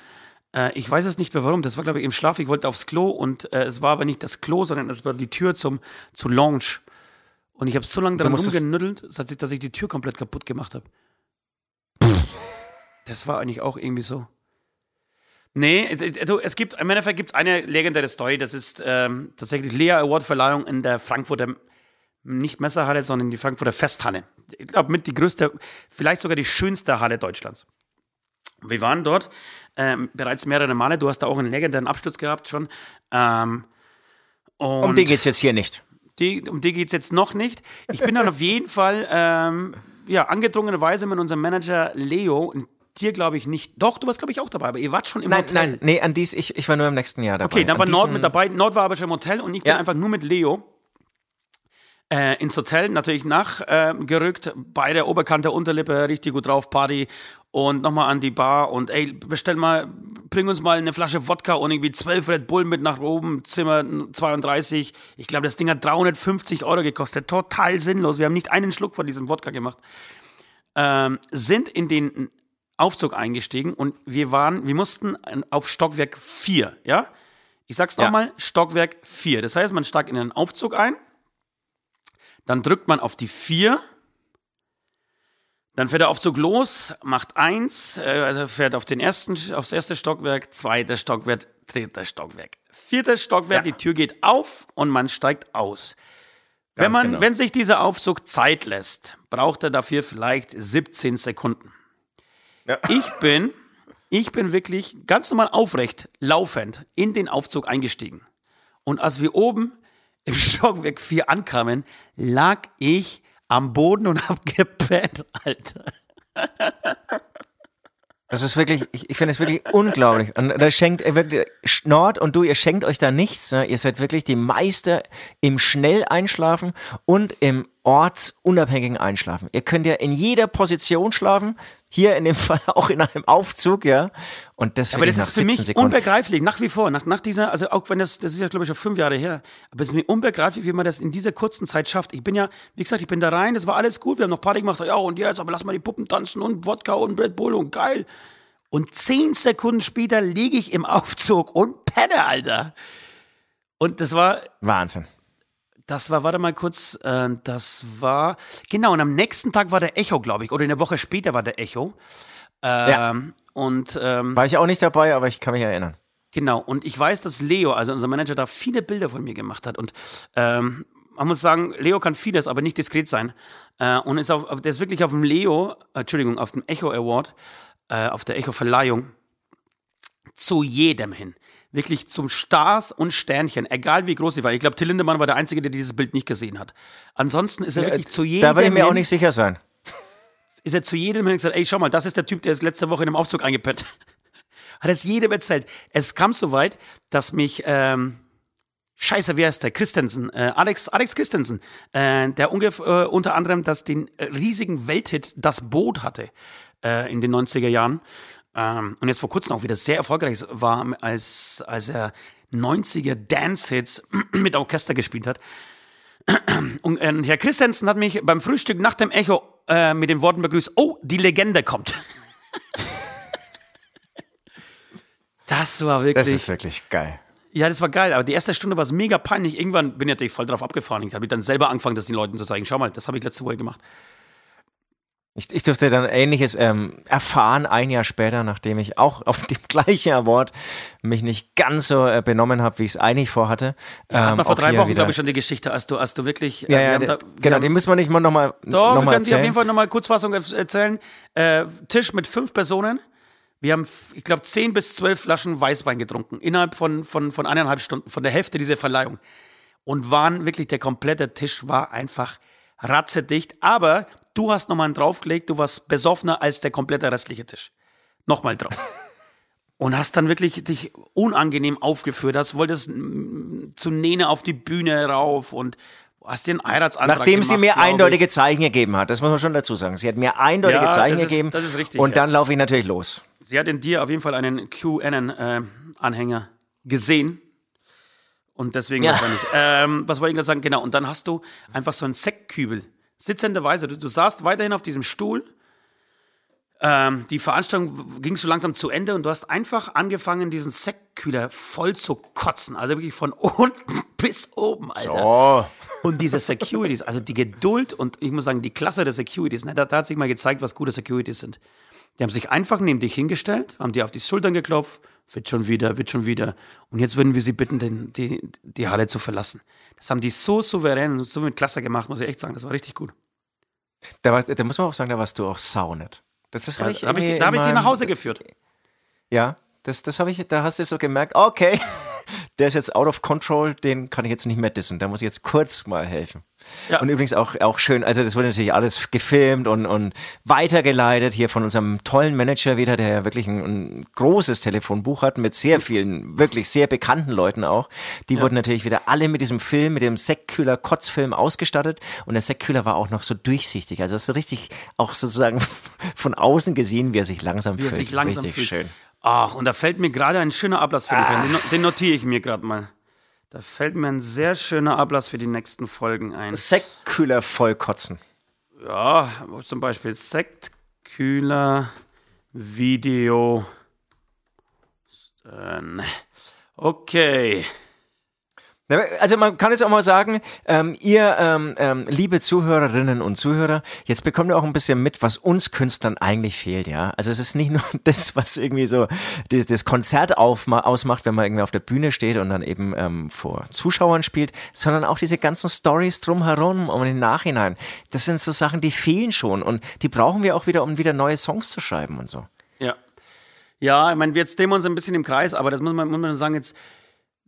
Äh, ich weiß es nicht mehr warum. Das war, glaube ich, im Schlaf. Ich wollte aufs Klo und äh, es war aber nicht das Klo, sondern es war die Tür zum, zur Lounge. Und ich habe so lange daran rumgenüttelt, dass ich, die Tür komplett kaputt gemacht habe. Das war eigentlich auch irgendwie so. Nee, es- es- es gibt, im Endeffekt gibt es eine legendäre Story, das ist ähm, tatsächlich Lea Award Verleihung in der Frankfurter, nicht Messerhalle, sondern die Frankfurter Festhalle. Ich glaube, mit die größte, vielleicht sogar die schönste Halle Deutschlands. Wir waren dort ähm, bereits mehrere Male, du hast da auch einen legendären Absturz gehabt schon. Ähm, Um die geht's jetzt hier nicht. Die, um die geht es jetzt noch nicht. Ich bin dann auf jeden Fall, ähm, ja, angedrungenerweise mit unserem Manager Leo, und dir glaube ich nicht. Doch, du warst glaube ich auch dabei, aber ihr wart schon im Nein, Hotel. nein, nee, an dies, ich, ich war nur im nächsten Jahr dabei. Okay, dann An war Nord mit dabei. Nord war aber schon im Hotel und ich bin Ja. einfach nur mit Leo äh, ins Hotel natürlich nachgerückt. Äh. Beide Oberkante, Unterlippe, richtig gut drauf, Party. Und nochmal an die Bar und ey, bestell mal, bring uns mal eine Flasche Wodka und irgendwie 12 Red Bull mit nach oben, Zimmer 32. Ich glaube, das Ding hat 350 Euro gekostet. Total sinnlos. Wir haben nicht einen Schluck von diesem Wodka gemacht. Ähm, sind in den Aufzug eingestiegen und wir waren, wir mussten auf Stockwerk 4, ja? Ich sag's Ja. nochmal, Stockwerk 4. Das heißt, man steigt in den Aufzug ein, dann drückt man auf die 4, dann fährt der Aufzug los, macht eins, äh, also fährt auf den ersten, aufs erste Stockwerk, zweiter Stockwerk, dritter Stockwerk, viertes Stockwerk, Ja. die Tür geht auf und man steigt aus. Wenn, Ganz man, genau. wenn sich dieser Aufzug Zeit lässt, braucht er dafür vielleicht 17 Sekunden. Ja. Ich bin, ich bin wirklich ganz normal aufrecht, laufend in den Aufzug eingestiegen. Und als wir oben im Stockwerk 4 ankamen, lag ich am Boden und hab gepennt, Alter. Das ist wirklich, ich, ich finde es wirklich unglaublich. Und da schenkt wirklich, Nord und du, ihr schenkt euch da nichts. Ne? Ihr seid wirklich die Meister im schnell Einschlafen und im ortsunabhängigen Einschlafen. Ihr könnt ja in jeder Position schlafen. Hier in dem Fall auch in einem Aufzug, ja. Und das, Aber das ist für 17 mich Sekunden. unbegreiflich, nach wie vor, nach, nach dieser, also auch wenn das, das ist ja glaube ich schon fünf Jahre her, aber es ist mir unbegreiflich, wie man das in dieser kurzen Zeit schafft. Ich bin ja, wie gesagt, ich bin da rein, das war alles gut, wir haben noch Party gemacht, ja und jetzt, aber lass mal die Puppen tanzen und Wodka und Red Bull und geil. Und zehn Sekunden später liege ich im Aufzug und penne, Alter. Und das war, Wahnsinn. Das war, warte mal kurz, äh, das war, genau, und am nächsten Tag war der Echo, glaube ich, oder eine Woche später war der Echo. Ähm, Ja. Und ähm, War ich auch nicht dabei, aber ich kann mich erinnern. Genau, und ich weiß, dass Leo, also unser Manager, da viele Bilder von mir gemacht hat. Und ähm, man muss sagen, Leo kann vieles, aber nicht diskret sein. Äh, und ist auf, der ist wirklich auf dem Leo, äh, Entschuldigung, auf dem Echo Award, äh, auf der Echo-Verleihung, zu jedem hin. Wirklich zum Stars und Sternchen, egal wie groß sie waren. Ich glaube, Till Lindemann war der Einzige, der dieses Bild nicht gesehen hat. Ansonsten ist er wirklich zu jedem Da würde ich mir auch hin- nicht sicher sein. ist er zu jedem hin und gesagt, ey, schau mal, das ist der Typ, der ist letzte Woche in einem Aufzug eingepennt. Hat es jedem erzählt. Es kam so weit, dass mich, ähm, scheiße, wer ist der? Christensen, äh, Alex, Alex Christensen, äh, der äh, unter anderem das, den äh, riesigen Welthit Das Boot hatte äh, in den 90er Jahren. Ähm, und jetzt vor kurzem auch wieder sehr erfolgreich war, als, als er 90er Dance-Hits mit Orchester gespielt hat. Und äh, Herr Christensen hat mich beim Frühstück nach dem Echo äh, mit den Worten begrüßt: Oh, die Legende kommt. das war Das wirklich. ist wirklich geil. Ja, das war geil, aber die erste Stunde war es mega peinlich. Irgendwann bin ich natürlich voll drauf abgefahren. Ich habe dann selber angefangen, das den Leuten zu zeigen. Schau mal, das habe ich letzte Woche gemacht. Ich, ich durfte dann Ähnliches ähm, erfahren, ein Jahr später, nachdem ich auch auf dem gleichen Award mich nicht ganz so äh, benommen habe, wie ich es eigentlich vorhatte. Ja, hat Ähm, man vor drei Wochen, glaube ich, schon die Geschichte, als du, als du wirklich. äh, Ja, wir ja, der, da- wir genau, haben- den müssen wir nicht mal nochmal Doch, noch wir können dir auf erzählen. jeden Fall nochmal Kurzfassung erzählen. Äh, Tisch mit fünf Personen. Wir haben, ich glaube, zehn bis zwölf Flaschen Weißwein getrunken. Innerhalb von, von, von eineinhalb Stunden, von der Hälfte dieser Verleihung. Und waren wirklich, der komplette Tisch war einfach ratzedicht. Aber du hast nochmal einen draufgelegt, du warst besoffener als der komplette restliche Tisch. Nochmal drauf. Und hast dann wirklich dich unangenehm aufgeführt, hast, wolltest zu Nene auf die Bühne rauf und hast dir einen Heiratsantrag Nachdem gemacht, sie mir glaub ich. eindeutige Zeichen gegeben hat, das muss man schon dazu sagen. Sie hat mir eindeutige Ja, Zeichen das ist- gegeben. das ist richtig, Und ja. dann laufe ich natürlich los. Sie hat in dir auf jeden Fall einen QAnon-Anhänger gesehen. Und deswegen Ja. wahrscheinlich. Ähm, was wollte ich gerade sagen? Genau. Und dann hast du einfach so einen Sektkübel. Sitzenderweise. Du, du saßt weiterhin auf diesem Stuhl. Ähm, die Veranstaltung ging so langsam zu Ende und du hast einfach angefangen, diesen Sektkühler voll zu kotzen. Also wirklich von unten bis oben, Alter. Oh. Und diese Securities, also die Geduld und ich muss sagen, die Klasse der Securities, ne, da, da hat sich mal gezeigt, was gute Securities sind. Die haben sich einfach neben dich hingestellt, haben dir auf die Schultern geklopft, wird schon wieder, wird schon wieder. Und jetzt würden wir sie bitten, den, die, die Halle zu verlassen. Das haben die so souverän und so mit Klasse gemacht, muss ich echt sagen. Das war richtig gut. Da, war, da muss man auch sagen, da warst du auch saunet. Das, das Da hab habe ich, hab ich, da hab ich die nach Hause geführt. Ja, das, das habe ich, da hast du so gemerkt, okay, der ist jetzt out of control, den kann ich jetzt nicht mehr dissen. Da muss ich jetzt kurz mal helfen. Ja. Und übrigens auch, auch schön, also das wurde natürlich alles gefilmt und, und weitergeleitet hier von unserem tollen Manager wieder, der ja wirklich ein, ein großes Telefonbuch hat mit sehr vielen, wirklich sehr bekannten Leuten auch. Die wurden natürlich wieder alle mit diesem Film, mit dem Sektkühler Kotzfilm ausgestattet und der Sektkühler war auch noch so durchsichtig, also hast du richtig auch sozusagen von außen gesehen, wie er sich langsam Wie er fühlt. sich langsam richtig fühlt. schön. Ach, und da fällt mir gerade ein schöner Ablass für dich ein. Den, no- den notiere ich mir gerade mal. Da fällt mir ein sehr schöner Ablass für die nächsten Folgen ein. Sektkühler voll kotzen. Ja, zum Beispiel Sekt, Kühler, Video. Okay. Also man kann jetzt auch mal sagen, ähm, ihr ähm, ähm, liebe Zuhörerinnen und Zuhörer, jetzt bekommt ihr auch ein bisschen mit, was uns Künstlern eigentlich fehlt, ja. Also es ist nicht nur das, was irgendwie so das, das Konzert ausmacht, wenn man irgendwie auf der Bühne steht und dann eben ähm, vor Zuschauern spielt, sondern auch diese ganzen Stories drumherum und im Nachhinein. Das sind so Sachen, die fehlen schon und die brauchen wir auch wieder, um wieder neue Songs zu schreiben und so. Ja. Ja, ich meine, jetzt drehen wir uns ein bisschen im Kreis, aber das muss man, muss man sagen, jetzt,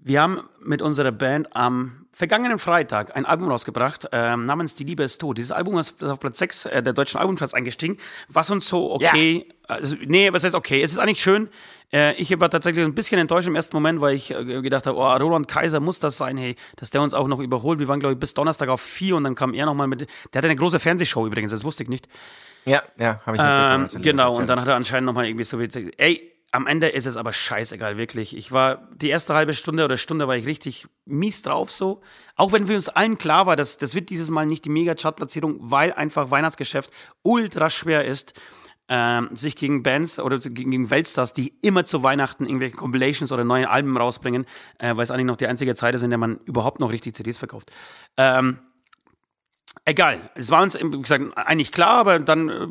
wir haben mit unserer Band am vergangenen Freitag ein Album rausgebracht, ähm, namens Die Liebe ist tot. Dieses Album ist auf Platz 6 äh, der deutschen Albumcharts eingestiegen, was uns so okay, also, nee, was heißt okay, es ist eigentlich schön. Äh, ich war tatsächlich ein bisschen enttäuscht im ersten Moment, weil ich äh, gedacht habe, oh, Roland Kaiser muss das sein, hey, dass der uns auch noch überholt. Wir waren, glaube ich, bis Donnerstag auf vier und dann kam er nochmal mit, der hatte eine große Fernsehshow übrigens, das wusste ich nicht. Ja, ja, habe ich Ähm, was du genau, und dann hat er anscheinend nochmal irgendwie so witzig. Ey, am Ende ist es aber scheißegal, wirklich. Ich war die erste halbe Stunde oder Stunde war ich richtig mies drauf so. Auch wenn wir uns allen klar war, dass das wird dieses Mal nicht die Mega-Chart-Platzierung, weil einfach Weihnachtsgeschäft ultra schwer ist. Ähm, sich gegen Bands oder gegen, Weltstars, die immer zu Weihnachten irgendwelche Compilations oder neue Alben rausbringen, äh, weil es eigentlich noch die einzige Zeit ist, in der man überhaupt noch richtig CDs verkauft. Ähm, egal. Es war uns, wie gesagt, eigentlich klar, aber dann äh,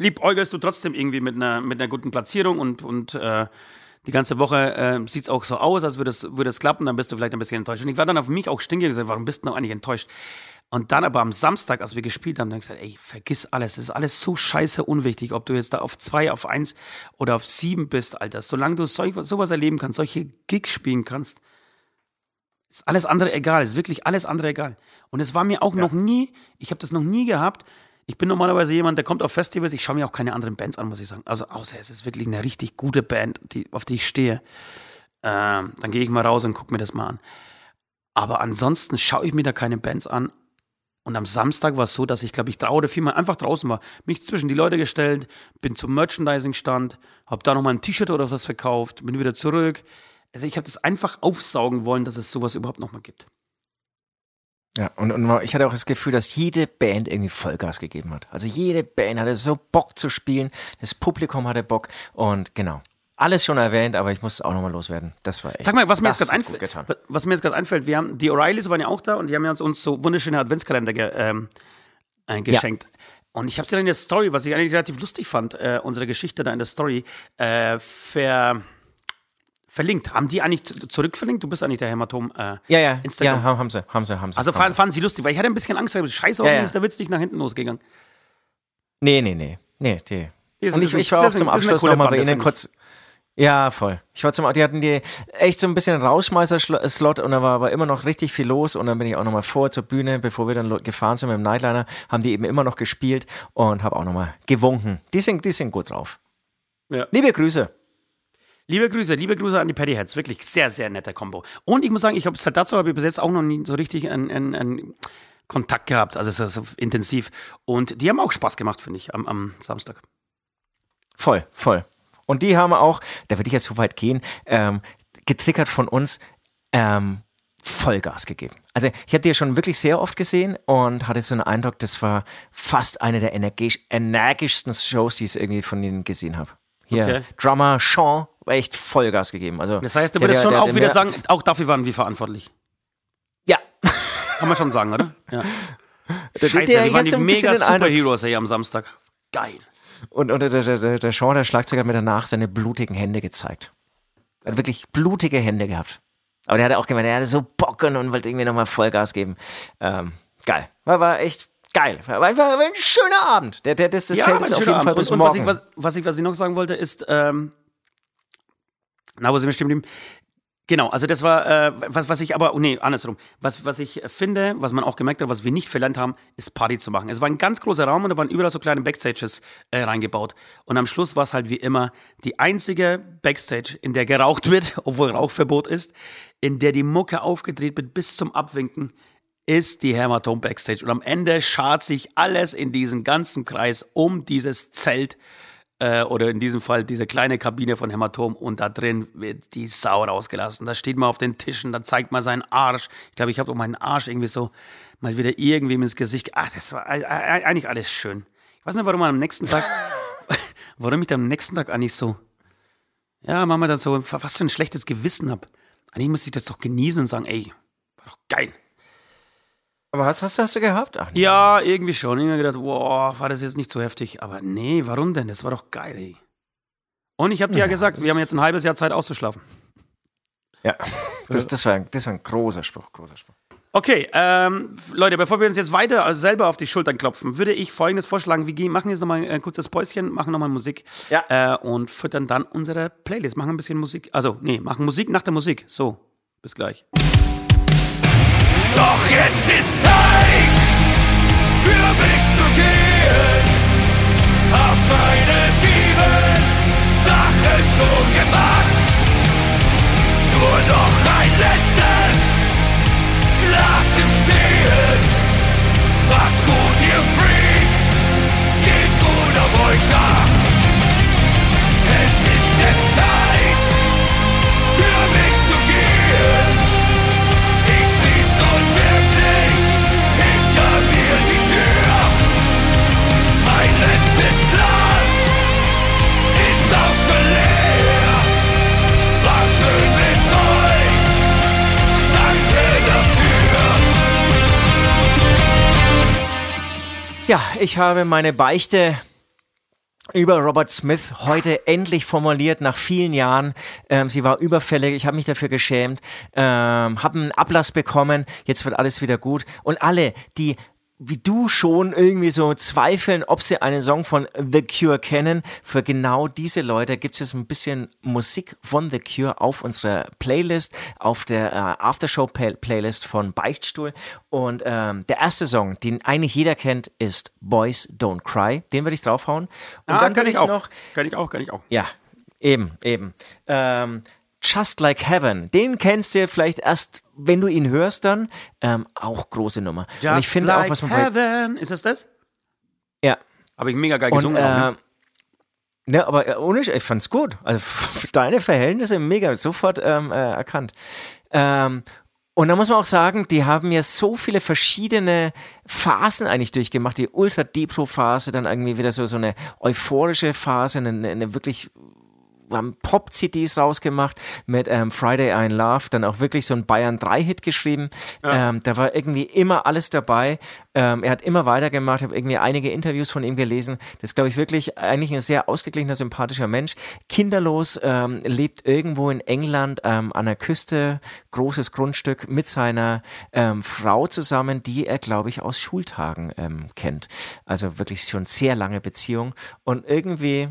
liebäugelst du trotzdem irgendwie mit einer, mit einer guten Platzierung und, und äh, die ganze Woche äh, sieht es auch so aus, als würde es, würde es klappen, dann bist du vielleicht ein bisschen enttäuscht. Und ich war dann auf mich auch stinkig und gesagt, warum bist du noch eigentlich enttäuscht? Und dann aber am Samstag, als wir gespielt haben, dann gesagt, ey, vergiss alles, das ist alles so scheiße unwichtig, ob du jetzt da auf zwei, auf eins oder auf sieben bist, Alter. Solange du solch, sowas erleben kannst, solche Gigs spielen kannst, ist alles andere egal, ist wirklich alles andere egal. Und es war mir auch noch nie, ich habe das noch nie gehabt. Ich bin normalerweise jemand, der kommt auf Festivals, ich schaue mir auch keine anderen Bands an, muss ich sagen. Also außer es ist wirklich eine richtig gute Band, die, auf die ich stehe. Ähm, dann gehe ich mal raus und gucke mir das mal an. Aber ansonsten schaue ich mir da keine Bands an. Und am Samstag war es so, dass ich, glaube ich, drei oder viermal einfach draußen war, mich zwischen die Leute gestellt, bin zum Merchandising-Stand, habe da nochmal ein T-Shirt oder was verkauft, bin wieder zurück. Also ich habe das einfach aufsaugen wollen, dass es sowas überhaupt nochmal gibt. Ja, und, und ich hatte auch das Gefühl, dass jede Band irgendwie Vollgas gegeben hat. Also jede Band hatte so Bock zu spielen, das Publikum hatte Bock und genau. alles schon erwähnt, aber ich muss es auch nochmal loswerden. Das war echt. Sag mal, was mir jetzt gerade einfällt, was mir jetzt gerade einfällt, wir haben, die O'Reillys waren ja auch da und die haben ja uns, uns so wunderschöne Adventskalender ge, ähm, äh, geschenkt. Und ich habe sie dann in der Story, was ich eigentlich relativ lustig fand, äh, unsere Geschichte da in der Story, äh, ver, verlinkt. Haben die eigentlich zu- zurückverlinkt? Du bist eigentlich der Hämatom. Äh, Ja, ja, Instagram. ja, haben, sie, haben sie, haben sie. Also haben fanden, sie lustig, weil ich hatte ein bisschen Angst, scheiße, Ja, ja, ist der Witz nicht nach hinten losgegangen. Nee, nee, nee. Nee, ist- Und ich, ich war auch zum Abschluss nochmal bei Ihnen kurz. Ja, voll. Ich war zum, die hatten die echt so ein bisschen einen Rausschmeißer-Slot und da war aber immer noch richtig viel los und dann bin ich auch nochmal vor zur Bühne, bevor wir dann gefahren sind mit dem Nightliner, haben die eben immer noch gespielt und habe auch nochmal gewunken. Die sind, die sind gut drauf. Ja. Liebe Grüße. Liebe Grüße, liebe Grüße an die Paddy Heads. Wirklich sehr, sehr netter Combo. Und ich muss sagen, ich habe seit dazu habe ich bis jetzt auch noch nie so richtig einen, einen, einen Kontakt gehabt, also so, so intensiv. Und die haben auch Spaß gemacht, finde ich, am, am Samstag. Voll, voll. Und die haben auch, da würde ich jetzt so weit gehen, ähm, getriggert von uns, ähm, Vollgas gegeben. Also ich habe die ja schon wirklich sehr oft gesehen und hatte so einen Eindruck, das war fast eine der energisch, energischsten Shows, die ich irgendwie von ihnen gesehen habe. Hier, Okay. Drummer Sean, echt Vollgas gegeben. Also, Das heißt, du würdest der- schon der- auch der wieder sagen, auch dafür waren wir verantwortlich. Ja. Kann man schon sagen, oder? Ja. Der- Scheiße, der wir waren die mega Superheroes hier am Samstag. Geil. Und, und der, der, der, Sean, der Schlagzeuger, hat mir danach seine blutigen Hände gezeigt. Er hat wirklich blutige Hände gehabt. Aber der hatte auch gemeint, er hatte so Bock und, wollte irgendwie nochmal Vollgas geben. Ähm, geil. War, war echt geil. War, war, war ein schöner Abend. Der, der, das das hält jetzt ein auf jeden Fall Abend. bis und, und was, morgen. ich, was, was, ich, was ich noch sagen wollte, ist, ähm, na, wo sind wir stehen geblieben? Genau, also das war, äh, was, was ich aber, oh, nee, andersrum. Was, was ich finde, was man auch gemerkt hat, was wir nicht verlernt haben, ist Party zu machen. Es war ein ganz großer Raum und da waren überall so kleine Backstages äh, reingebaut. Und am Schluss war es halt wie immer die einzige Backstage, in der geraucht wird, obwohl Rauchverbot ist, in der die Mucke aufgedreht wird bis zum Abwinken, ist die Hämatom Backstage. Und am Ende schart sich alles in diesen ganzen Kreis um dieses Zelt äh, oder in diesem Fall diese kleine Kabine von Hämatom und da drin wird die Sau rausgelassen. Da steht man auf den Tischen, da zeigt man seinen Arsch. Ich glaube, ich habe meinen Arsch irgendwie so mal wieder irgendwie ins Gesicht. Ach, das war eigentlich alles schön. Ich weiß nicht, warum man am nächsten Tag, warum ich dann am nächsten Tag eigentlich so, ja, machen wir dann so fast so ein schlechtes Gewissen habe. Eigentlich müsste ich das doch genießen und sagen, ey, war doch geil. Aber was, was hast du gehabt? Ach, nee. Ja, irgendwie schon. Ich habe gedacht, wow, war das jetzt nicht so heftig. Aber nee, warum denn? Das war doch geil, ey. Und ich habe dir ja, Ja, gesagt, wir haben jetzt ein halbes Jahr Zeit auszuschlafen. ja. Das, das, war, das war ein großer Spruch, großer Spruch. Okay, ähm, Leute, bevor wir uns jetzt weiter also selber auf die Schultern klopfen, würde ich folgendes vorschlagen. Wir gehen, machen jetzt nochmal ein kurzes Päuschen, machen nochmal Musik Ja. äh, und füttern dann unsere Playlist. Machen ein bisschen Musik. Also, nee, machen Musik nach der Musik. So, bis gleich. Doch jetzt ist Zeit für mich zu gehen. Hab meine sieben Sachen schon gemacht. Nur noch ein letztes Glas im Stehen. Macht's gut, ihr Freaks. Geht gut auf euch acht. Ja, ich habe meine Beichte über Robert Smith heute endlich formuliert nach vielen Jahren. Ähm, sie war überfällig, ich habe mich dafür geschämt, ähm, habe einen Ablass bekommen, jetzt wird alles wieder gut. Und alle, die wie du schon irgendwie so zweifeln, ob sie einen Song von The Cure kennen. Für genau diese Leute gibt es jetzt ein bisschen Musik von The Cure auf unserer Playlist, auf der äh, Aftershow-Playlist von Beichtstuhl. Und ähm, der erste Song, den eigentlich jeder kennt, ist Boys Don't Cry. Den würde ich draufhauen. Und Ah, dann kann ich auch. noch Kann ich auch, kann ich auch. ja, eben, eben. Ähm, Just Like Heaven, den kennst du vielleicht erst, wenn du ihn hörst, dann ähm, auch große Nummer. Und ich finde auch, was man bei, Heaven. Ist das das? ja. Habe ich mega geil Und, gesungen. auch, äh, ne? ne, aber äh, ohne, ich fand's gut. Also für deine Verhältnisse mega, sofort ähm, äh, erkannt. Ähm, und da muss man auch sagen, die haben ja so viele verschiedene Phasen eigentlich durchgemacht. Die Ultra-Depro-Phase, dann irgendwie wieder so, so eine euphorische Phase, eine, eine wirklich haben Pop-CDs rausgemacht mit ähm, Friday I Love, dann auch wirklich so ein Bayern 3-Hit geschrieben. Ja. Ähm, da war irgendwie immer alles dabei. Ähm, er hat immer weitergemacht, habe irgendwie einige Interviews von ihm gelesen. Das ist, glaube ich, wirklich eigentlich ein sehr ausgeglichener, sympathischer Mensch. Kinderlos, ähm, lebt irgendwo in England ähm, an der Küste, großes Grundstück mit seiner ähm, Frau zusammen, die er, glaube ich, aus Schultagen ähm, kennt. Also wirklich schon sehr lange Beziehung und irgendwie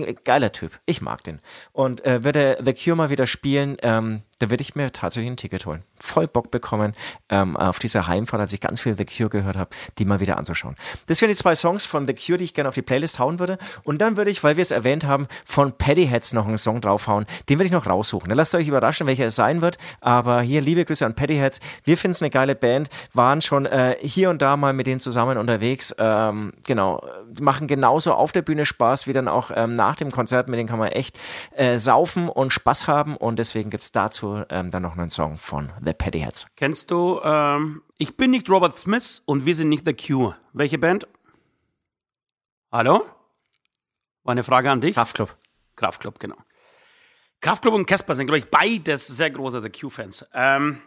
geiler Typ. Ich mag den. Und äh, würde The Cure mal wieder spielen, ähm, da würde ich mir tatsächlich ein Ticket holen. Voll Bock bekommen, ähm, auf dieser Heimfahrt, als ich ganz viel The Cure gehört habe, die mal wieder anzuschauen. Das wären die zwei Songs von The Cure, die ich gerne auf die Playlist hauen würde. Und dann würde ich, weil wir es erwähnt haben, von Paddyheads noch einen Song draufhauen. Den würde ich noch raussuchen. Dann lasst euch überraschen, welcher es sein wird. Aber hier, liebe Grüße an Paddyheads. Wir finden es eine geile Band, waren schon äh, hier und da mal mit denen zusammen unterwegs. Ähm, genau, machen genauso auf der Bühne Spaß wie dann auch ähm, nach dem Konzert. Mit denen kann man echt äh, saufen und Spaß haben. Und deswegen gibt es dazu ähm, dann noch einen Song von The mit Paddy Herz. Kennst du, ähm, ich bin nicht Robert Smith und wir sind nicht The Cure. Welche Band? Hallo? War eine Frage an dich? Kraftclub. Kraftclub, genau. Kraftclub und Casper sind, glaube ich, beides sehr große The Q-Fans. Ähm,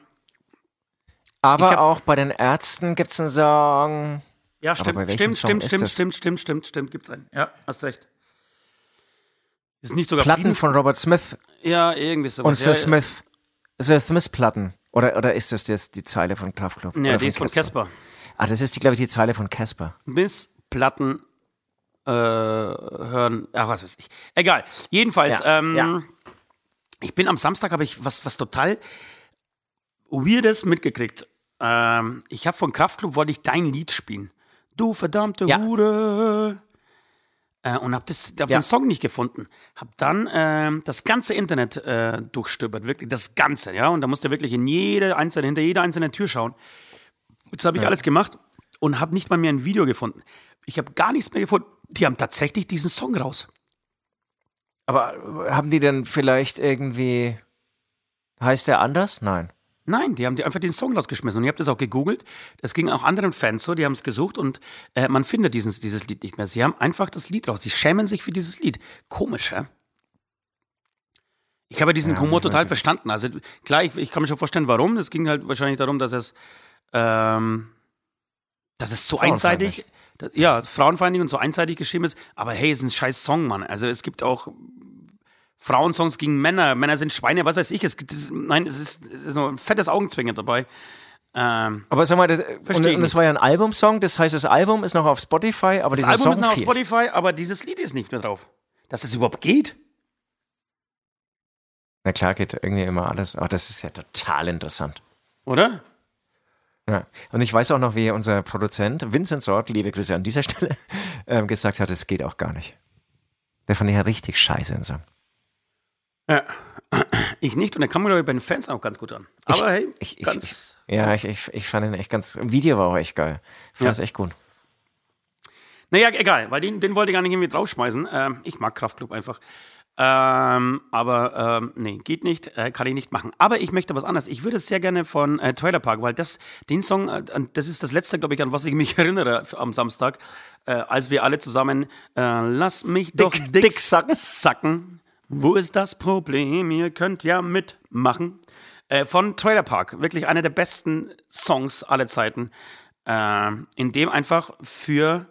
aber auch bei den Ärzten gibt es einen Song. Ja, stimmt, stimmt, Song stimmt, stimmt, stimmt, stimmt, stimmt, stimmt, gibt's einen. Ja, hast recht. Ist nicht sogar Platten Friedens von Robert Smith. Ja, irgendwie so. Und Sir ja, Smith. Sir Smith Platten. Oder, oder ist das jetzt die Zeile von Kraftklub? Ja, die ist von Casper. Ah, das ist, glaube ich, die Zeile von Casper. Bis Platten äh, hören. Ach, was weiß ich. Egal. Jedenfalls, ja, ähm, ja. ich bin am Samstag, habe ich was, was total Weirdes mitgekriegt. Ähm, ich habe von Kraftklub, wollte ich dein Lied spielen. Du verdammte ja. Hure. Äh, und habe hab ja. den Song nicht gefunden. Habe dann äh, das ganze Internet äh, durchstöbert, wirklich das Ganze, ja. Und da musste wirklich in jede einzelne, hinter jeder einzelnen Tür schauen. Das habe ich ja. alles gemacht und habe nicht mal mehr ein Video gefunden. Ich habe gar nichts mehr gefunden. Die haben tatsächlich diesen Song raus. Aber haben die denn vielleicht irgendwie. Heißt der anders? Nein. Nein, die haben die einfach den Song rausgeschmissen. Und ich habe das auch gegoogelt. Das ging auch anderen Fans so, die haben es gesucht und äh, man findet dieses, dieses Lied nicht mehr. Sie haben einfach das Lied raus. Sie schämen sich für dieses Lied. Komisch, hä? Ich habe diesen ja, Humor total verstanden. Also klar, ich, ich, kann mir schon vorstellen, warum. Es ging halt wahrscheinlich darum, dass es, ähm, dass es so einseitig, ja, frauenfeindlich und so einseitig geschrieben ist. Aber hey, es ist ein scheiß Song, Mann. Also es gibt auch Frauensongs gegen Männer, Männer sind Schweine, was weiß ich. Es, das, nein, es ist, es ist nur ein fettes Augenzwinger dabei. Ähm, aber sag mal, das, und, und das war ja ein Albumsong, das heißt, das Album ist noch auf Spotify, aber das Album Song ist noch fehlt. auf Spotify, aber dieses Lied ist nicht mehr drauf. Dass es überhaupt geht. Na klar, geht irgendwie immer alles, aber das ist ja total interessant. Oder? Ja. Und ich weiß auch noch, wie unser Produzent Vincent Sorg, liebe Grüße an dieser Stelle, ähm, gesagt hat, es geht auch gar nicht. Der fand ich ja richtig scheiße in Song. Ja, ich nicht und der kam mir bei den Fans auch ganz gut an. Aber ich, hey, ich, ganz. Ich, ja, ich, ich, ich fand ihn echt ganz. Video war auch echt geil. Ich fand es ja. echt gut. Naja, egal, weil den, den wollte ich gar nicht irgendwie draufschmeißen. Ähm, ich mag Kraftclub einfach. Ähm, aber ähm, nee, geht nicht, äh, kann ich nicht machen. Aber ich möchte was anderes. Ich würde sehr gerne von äh, Trailer Park, weil das, den Song, äh, das ist das letzte, glaube ich, an was ich mich erinnere am Samstag, äh, als wir alle zusammen äh, Lass mich doch dick, dick, dick sacken. sacken wo ist das Problem? Ihr könnt ja mitmachen. Äh, von Trailer Park. Wirklich einer der besten Songs aller Zeiten. Äh, in dem einfach für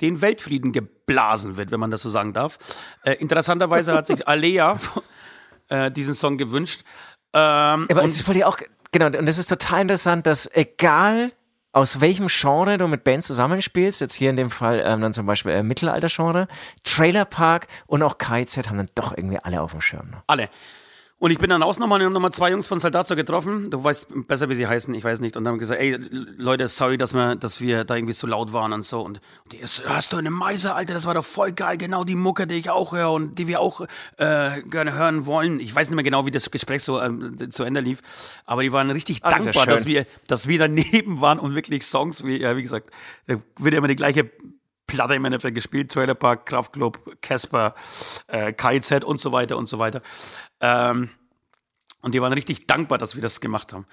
den Weltfrieden geblasen wird, wenn man das so sagen darf. Äh, interessanterweise hat sich Alea äh, diesen Song gewünscht. Ähm, Aber es wollte ich auch, genau, und das ist total interessant, dass egal aus welchem Genre du mit Bands zusammenspielst, jetzt hier in dem Fall ähm, dann zum Beispiel äh, Mittelalter-Genre, Trailer Park und auch KZ haben dann doch irgendwie alle auf dem Schirm. Ne? Alle. Und ich bin dann außen nochmal nochmal zwei Jungs von Saldazo getroffen. Du weißt besser, wie sie heißen, ich weiß nicht. Und dann haben gesagt, ey, Leute, sorry, dass wir, dass wir da irgendwie so laut waren und so. Und, die ist, hast du eine Meise, Alter, das war doch voll geil. Genau die Mucke, die ich auch höre und die wir auch äh, gerne hören wollen. Ich weiß nicht mehr genau, wie das Gespräch so ähm, zu Ende lief. Aber die waren richtig Ach, dankbar, das dass wir, dass wir daneben waren und wirklich Songs, wie, ja, wie gesagt, wird immer die gleiche Platte im Endeffekt gespielt, Trailer Park, Kraftclub, Casper, äh, KZ und so weiter und so weiter. Ähm, und die waren richtig dankbar, dass wir das gemacht haben.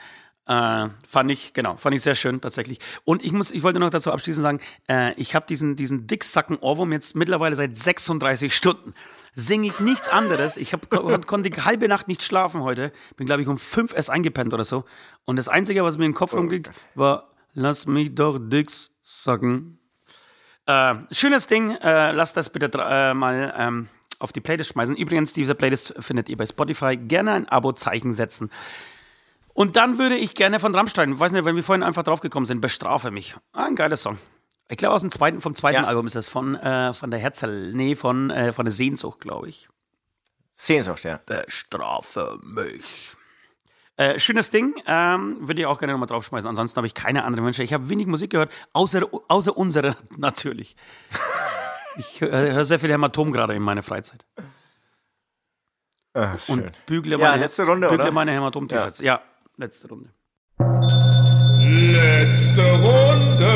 Äh, fand ich, genau, fand ich sehr schön tatsächlich. Und ich muss, ich wollte noch dazu abschließend sagen, äh, ich habe diesen, diesen Dicksacken Ohrwurm jetzt mittlerweile seit 36 Stunden. singe ich nichts anderes. Ich hab, kon konnte die halbe Nacht nicht schlafen heute. Bin, glaube ich, um fünf erst eingepennt oder so. Und das Einzige, was mir in den Kopf rumging, war, lass mich doch Dicks sagen. Äh, schönes Ding. Äh, lasst das bitte äh, mal ähm, auf die Playlist schmeißen. Übrigens, diese Playlist findet ihr bei Spotify. Gerne ein Abo-Zeichen setzen. Und dann würde ich gerne von Rammstein, weiß nicht, wenn wir vorhin einfach draufgekommen sind, bestrafe mich. Ah, ein geiler Song. Ich glaube, aus dem zweiten, vom zweiten Ja. Album ist das von, äh, von der Herzl, nee, von, äh, von der Sehnsucht, glaube ich. Sehnsucht, ja. Bestrafe mich. Äh, schönes Ding, ähm, würde ich auch gerne nochmal draufschmeißen. Ansonsten habe ich keine anderen Wünsche. Ich habe wenig Musik gehört, außer, außer unsere natürlich. Ich höre hör sehr viel Hämatom gerade in meiner Freizeit. Schön. Und bügle Ja, meine, letzte Runde, bügle oder? meine Hämatom-T-Shirts. Ja. letzte Runde. Letzte Runde.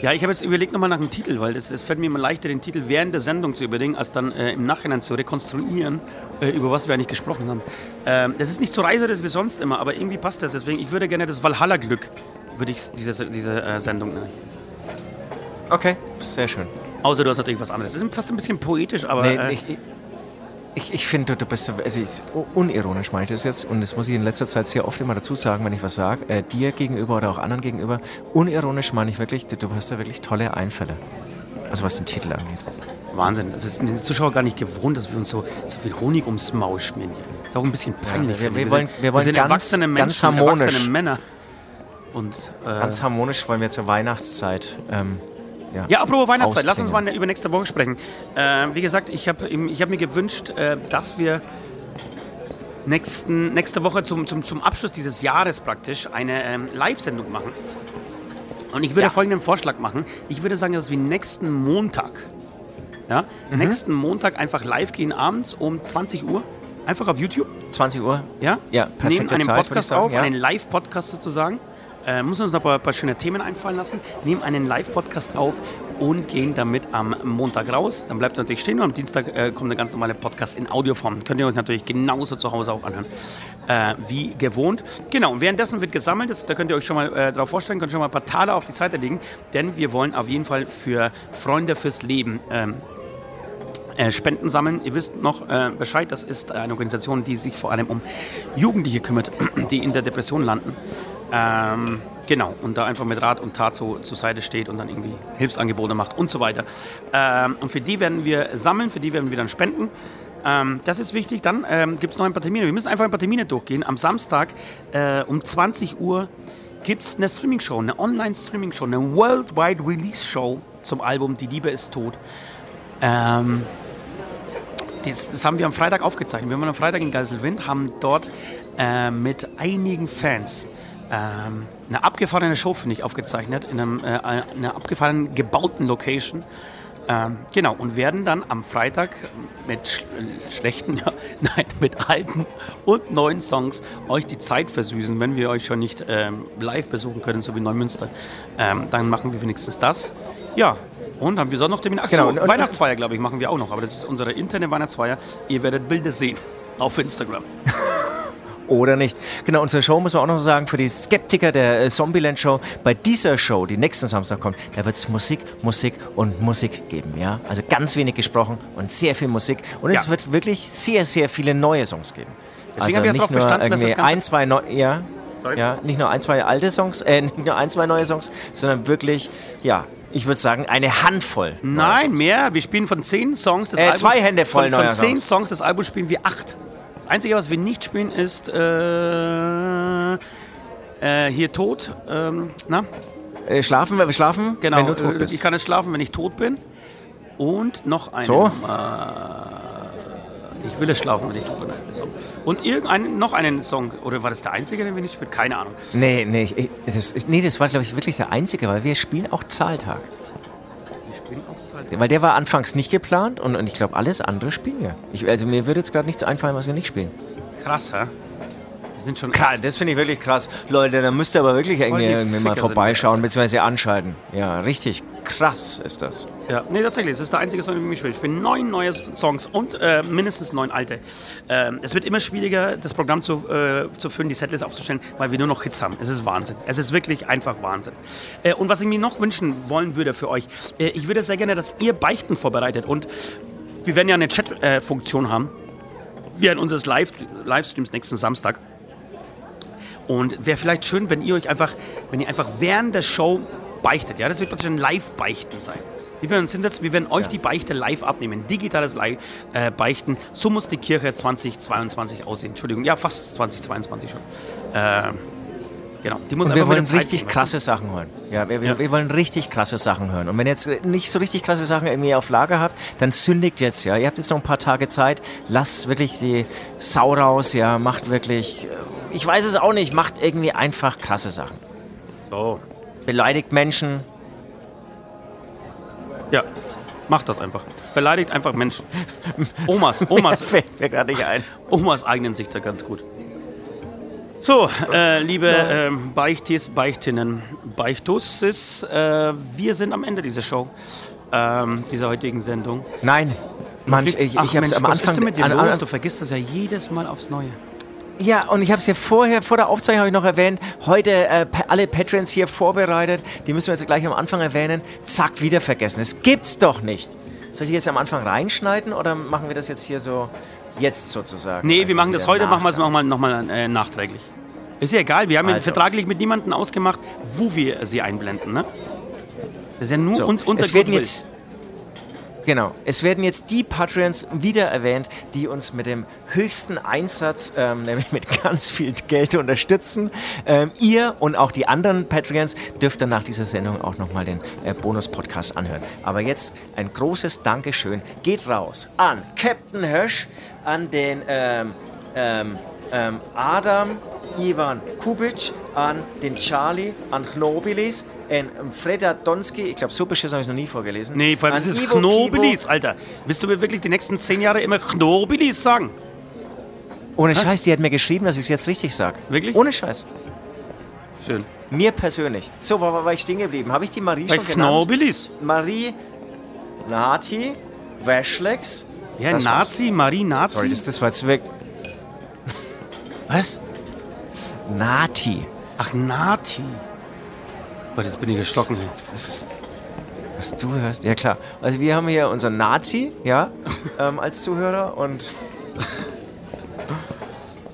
Ja, ich habe jetzt überlegt nochmal nach dem Titel, weil es fällt mir immer leichter, den Titel während der Sendung zu überlegen, als dann äh, im Nachhinein zu rekonstruieren, äh, über was wir eigentlich gesprochen haben. Ähm, das ist nicht so reißerisch wie sonst immer, aber irgendwie passt das. Deswegen, ich würde gerne das Valhalla-Glück, würde ich diese, diese äh, Sendung nennen. Okay, sehr schön. Außer du hast natürlich was anderes. Das ist fast ein bisschen poetisch, aber Nee, äh, ich, ich, ich finde, du, bist, so- also ich, unironisch meine ich das jetzt, und das muss ich in letzter Zeit sehr oft immer dazu sagen, wenn ich was sage, äh, dir gegenüber oder auch anderen gegenüber, unironisch meine ich wirklich, du, hast da wirklich tolle Einfälle. Also was den Titel angeht. Wahnsinn. Das ist den Zuschauer gar nicht gewohnt, dass wir uns so, so viel Honig ums Maul schmieren. hier. ist auch ein bisschen peinlich. wir- finde ich. wir wollen- sind, wir wollen sind ganz- Menschen, ganz harmonisch. erwachsene Männer. Und, äh, Ganz harmonisch wollen wir zur Weihnachtszeit. Ähm, ja. Ja, apropos Weihnachtszeit, lass uns mal über nächste Woche sprechen. Äh, wie gesagt, ich habe ich hab mir gewünscht, äh, dass wir nächsten, nächste Woche zum, zum, zum Abschluss dieses Jahres praktisch eine ähm, Live-Sendung machen. Und ich würde Ja. folgenden Vorschlag machen. Ich würde sagen, dass wir nächsten Montag, ja, Mhm. nächsten Montag einfach live gehen abends um 20 Uhr. Einfach auf YouTube. 20 Uhr. Ja, Ja, perfekte nehmen einen Zeit, Podcast auf, ja. einen Live-Podcast sozusagen. Äh, müssen uns noch ein paar, paar schöne Themen einfallen lassen. Nehmen einen Live-Podcast auf und gehen damit am Montag raus. Dann bleibt er natürlich stehen und am Dienstag äh, kommt der ganz normale Podcast in Audioform. Könnt ihr euch natürlich genauso zu Hause auch anhören, äh, wie gewohnt. Genau, und währenddessen wird gesammelt. Das, da könnt ihr euch schon mal äh, darauf vorstellen, könnt schon mal ein paar Taler auf die Seite legen. Denn wir wollen auf jeden Fall für Freunde fürs Leben ähm, äh, Spenden sammeln. Ihr wisst noch äh, Bescheid, das ist eine Organisation, die sich vor allem um Jugendliche kümmert, die in der Depression landen. Ähm, genau, und da einfach mit Rat und Tat so zur Seite steht und dann irgendwie Hilfsangebote macht und so weiter. Ähm, und für die werden wir sammeln, für die werden wir dann spenden. Ähm, das ist wichtig. Dann ähm, gibt es noch ein paar Termine. Wir müssen einfach ein paar Termine durchgehen. Am Samstag äh, um 20 Uhr gibt es eine Streaming-Show, eine Online-Streaming-Show, eine Worldwide Release-Show zum Album Die Liebe ist tot. Ähm, das, das haben wir am Freitag aufgezeichnet. Wir waren am Freitag in Geiselwind, haben dort äh, mit einigen Fans ähm, eine abgefahrene Show, finde ich, aufgezeichnet, in einem, äh, einer abgefahrenen, gebauten Location. Ähm, genau, und werden dann am Freitag mit sch äh, schlechten, ja, nein, mit alten und neuen Songs euch die Zeit versüßen, wenn wir euch schon nicht ähm, live besuchen können, so wie Neumünster. Ähm, dann machen wir wenigstens das. Ja, und haben wir sonst noch Termine? Ach Genau, so, Weihnachtsfeier, glaube ich, machen wir auch noch. Aber das ist unsere interne Weihnachtsfeier. Ihr werdet Bilder sehen auf Instagram. Oder nicht. Genau, unsere Show muss man auch noch sagen, für die Skeptiker der äh, Zombieland-Show, bei dieser Show, die nächsten Samstag kommt, da wird es Musik, Musik und Musik geben, ja. Also ganz wenig gesprochen und sehr viel Musik. Und es Ja. wird wirklich sehr, sehr viele neue Songs geben. Deswegen also habe ich drauf nur bestanden, dass das Ganze- ein, zwei neue, ja, Sorry? ja, nicht nur ein, zwei alte Songs, äh, nicht nur ein, zwei neue Songs, sondern wirklich, ja, ich würde sagen, eine Handvoll. Nein, mehr. Wir spielen von zehn Songs des Äh, Albums. zwei Hände voll Von, von zehn Songs. Songs des Albums spielen wir acht. Das Einzige, was wir nicht spielen, ist äh, äh, hier tot. Ähm, na, Äh, schlafen, wir schlafen, genau. wenn du tot äh, bist. Ich kann es schlafen, wenn ich tot bin. Und noch einen. So? Äh, ich will es schlafen, wenn ich tot bin. Und irgendeinen, noch einen Song. Oder war das der einzige, den wir nicht spielen? Keine Ahnung. Nee, nee, ich, das, nee, das war, glaube ich, wirklich der einzige, weil wir spielen auch Zahltag. Weil der war anfangs nicht geplant und, und ich glaube, alles andere spielen wir. Ich, also mir würde jetzt gerade nichts einfallen, was wir nicht spielen. Krass, hä? Wir sind schon. Krass, das finde ich wirklich krass. Leute, da müsst ihr aber wirklich irgendwie, irgendwie mal vorbeischauen bzw. anschalten. Ja, richtig krass ist das. Ja, nee, tatsächlich. Es ist der einzige Song, den ich mir spiele. Ich spiele neun neue Songs und äh, mindestens neun alte. Ähm, es wird immer schwieriger, das Programm zu, äh, zu füllen, die Setlist aufzustellen, weil wir nur noch Hits haben. Es ist Wahnsinn. Es ist wirklich einfach Wahnsinn. Äh, und was ich mir noch wünschen wollen würde für euch, äh, ich würde sehr gerne, dass ihr Beichten vorbereitet. Und wir werden ja eine Chat-Funktion haben. Während unseres Live Livestreams nächsten Samstag. Und wäre vielleicht schön, wenn ihr euch einfach, wenn ihr einfach während der Show beichtet. Ja, das wird praktisch ein Live-Beichten sein. Wir werden uns hinsetzen, wir werden euch die Beichte live abnehmen. Digitales Live äh, Beichten. So muss die Kirche 2022 aussehen. Entschuldigung, ja, fast 2022 schon. Ähm, genau. Die muss Und wir wollen richtig gehen, krasse Sachen hören. Ja, wir, Ja. wir wollen richtig krasse Sachen hören. Und wenn ihr jetzt nicht so richtig krasse Sachen irgendwie auf Lager habt, dann sündigt jetzt, ja. Ihr habt jetzt noch ein paar Tage Zeit. Lasst wirklich die Sau raus, ja. Macht wirklich, äh, ich weiß es auch nicht, macht irgendwie einfach krasse Sachen. So. Beleidigt Menschen. Ja, macht das einfach. Beleidigt einfach Menschen. Omas, Omas, Fällt mir gerade nicht ein. Omas eignen sich da ganz gut. So, äh, liebe ähm, Beichtis, Beichtinnen, Beichtusses, äh, wir sind am Ende dieser Show, ähm, dieser heutigen Sendung. Nein. Mann, ich, ich Ach, habe es Mensch, am was ist Anfang. denn mit dir an- los? Du vergisst das ja jedes Mal aufs Neue. Ja, und ich habe es ja vorher, vor der Aufzeichnung habe ich noch erwähnt, heute äh, alle Patrons hier vorbereitet, die müssen wir jetzt gleich am Anfang erwähnen, zack, wieder vergessen. Das gibt's doch nicht. Soll ich jetzt am Anfang reinschneiden oder machen wir das jetzt hier so, jetzt sozusagen? Nee, wir machen das heute, machen wir es nochmal noch mal, äh, nachträglich. Ist ja egal, wir haben Also. vertraglich mit niemandem ausgemacht, wo wir sie einblenden, ne? Das ist ja nur So, uns, unser es werden jetzt, genau, es werden jetzt die Patreons wieder erwähnt, die uns mit dem höchsten Einsatz, ähm, nämlich mit ganz viel Geld unterstützen. Ähm, ihr und auch die anderen Patreons dürft dann nach dieser Sendung auch nochmal den äh, Bonus-Podcast anhören. Aber jetzt ein großes Dankeschön geht raus an Captain Hirsch, an den ähm, ähm, ähm, Adam Ivan Kubic, an den Charlie, an Knobilis, an Freda Donski, ich glaube, so beschissen habe ich noch nie vorgelesen. Nee, vor allem an das ist Ivo Knobilis, Kivo. Alter. Willst du mir wirklich die nächsten zehn Jahre immer Knobilis sagen? Ohne Scheiß, die hat mir geschrieben, dass ich es jetzt richtig sage. Wirklich? Ohne Scheiß. Schön. Mir persönlich. So, wo war ich stehen geblieben? Habe ich die Marie Bei schon genannt? Knobilis. Marie Nati, Washlex. Ja, Das war's. Nazi, Marie Nazi. Sorry, das, das war jetzt weg. Was? Nati. Ach, Nati. Gott, jetzt bin ich geschlocken. Was, was du hörst? Ja, klar. Also, wir haben hier unseren Nazi, ja, ähm, als Zuhörer und.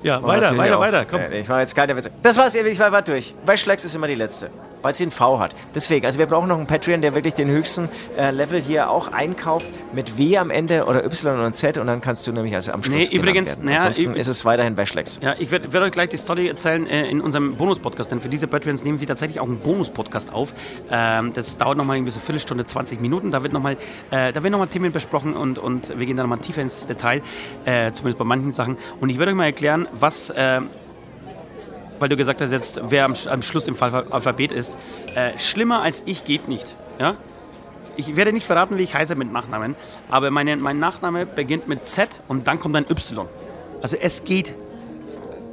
Ja, und weiter, weiter, auch- weiter. Komm. Ich war jetzt keine Witze. Das war's, ich war, war durch. Washlex ist immer die letzte. Weil sie einen V hat. Deswegen, also wir brauchen noch einen Patreon, der wirklich den höchsten äh, Level hier auch einkauft mit W am Ende oder Y und Z und dann kannst du nämlich also am Schluss Nee, übrigens, naja, Ansonsten ist es weiterhin Washlex. Ja, ich werde werd euch gleich die Story erzählen äh, in unserem Bonus-Podcast, denn für diese Patreons nehmen wir tatsächlich auch einen Bonus-Podcast auf. Ähm, das dauert nochmal irgendwie so eine Viertelstunde, 20 Minuten. Da wird nochmal äh, da werden nochmal Themen besprochen und, und wir gehen dann nochmal tiefer ins Detail, äh, zumindest bei manchen Sachen. Und ich werde euch mal erklären, was, äh, weil du gesagt hast jetzt, wer am, am Schluss im Alphabet ist. Äh, schlimmer als ich geht nicht. Ja? Ich werde nicht verraten, wie ich heiße mit Nachnamen, aber meine, mein Nachname beginnt mit Z und dann kommt ein Y. Also es geht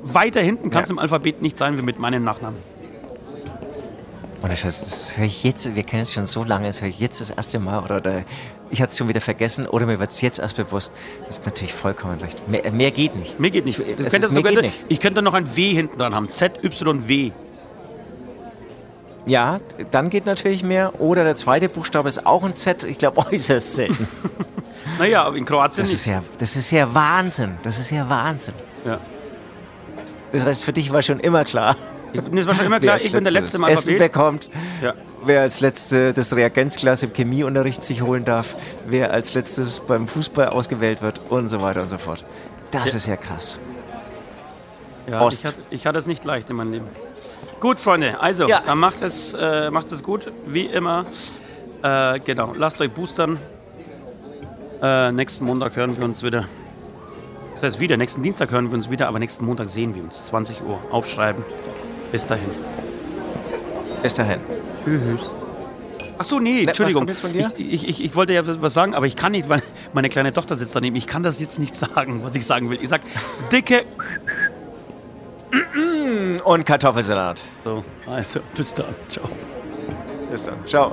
weiter hinten kann es Ja. im Alphabet nicht sein wie mit meinem Nachnamen. Und das, das höre ich jetzt, wir kennen es schon so lange, das höre ich jetzt das erste Mal oder, oder ich hatte es schon wieder vergessen oder mir wird es jetzt erst bewusst. Das ist natürlich vollkommen recht. Mehr, mehr geht nicht. Mir geht nicht. Du Es könntest, ist- du könntest, nicht. Ich könnte noch ein W hinten dran haben. Z, Y, W. Ja, dann geht natürlich mehr. Oder der zweite Buchstabe ist auch ein Z. Ich glaube, äußerst selten. Naja, in Kroatien Das ist ja, das ist ja Wahnsinn. Das ist ja Wahnsinn. Ja. Das heißt, für dich war schon immer klar, Ich, das war schon immer klar, ich bin der Letzte im das Essen Alphabet. bekommt, Ja. Wer als Letzte das Reagenzglas im Chemieunterricht sich holen darf, wer als Letztes beim Fußball ausgewählt wird und so weiter und so fort. Das ist ja krass. Ja. Ich, hatte, ich hatte es nicht leicht in meinem Leben. Gut, Freunde, also, Ja. dann macht es, äh, macht es gut, wie immer. Äh, genau, lasst euch boostern. Äh, nächsten Montag hören wir uns wieder. Das heißt wieder, nächsten Dienstag hören wir uns wieder, aber nächsten Montag sehen wir uns. 20 Uhr. Aufschreiben. Bis dahin. Bis dahin. Tschüss. Ach so, nee, was Entschuldigung. kommt jetzt von dir? Ich, ich, ich wollte ja was sagen, aber ich kann nicht, weil meine kleine Tochter sitzt daneben. Ich kann das jetzt nicht sagen, was ich sagen will. Ich sag dicke Und Kartoffelsalat. So, also bis dann. Ciao. Bis dann. Ciao.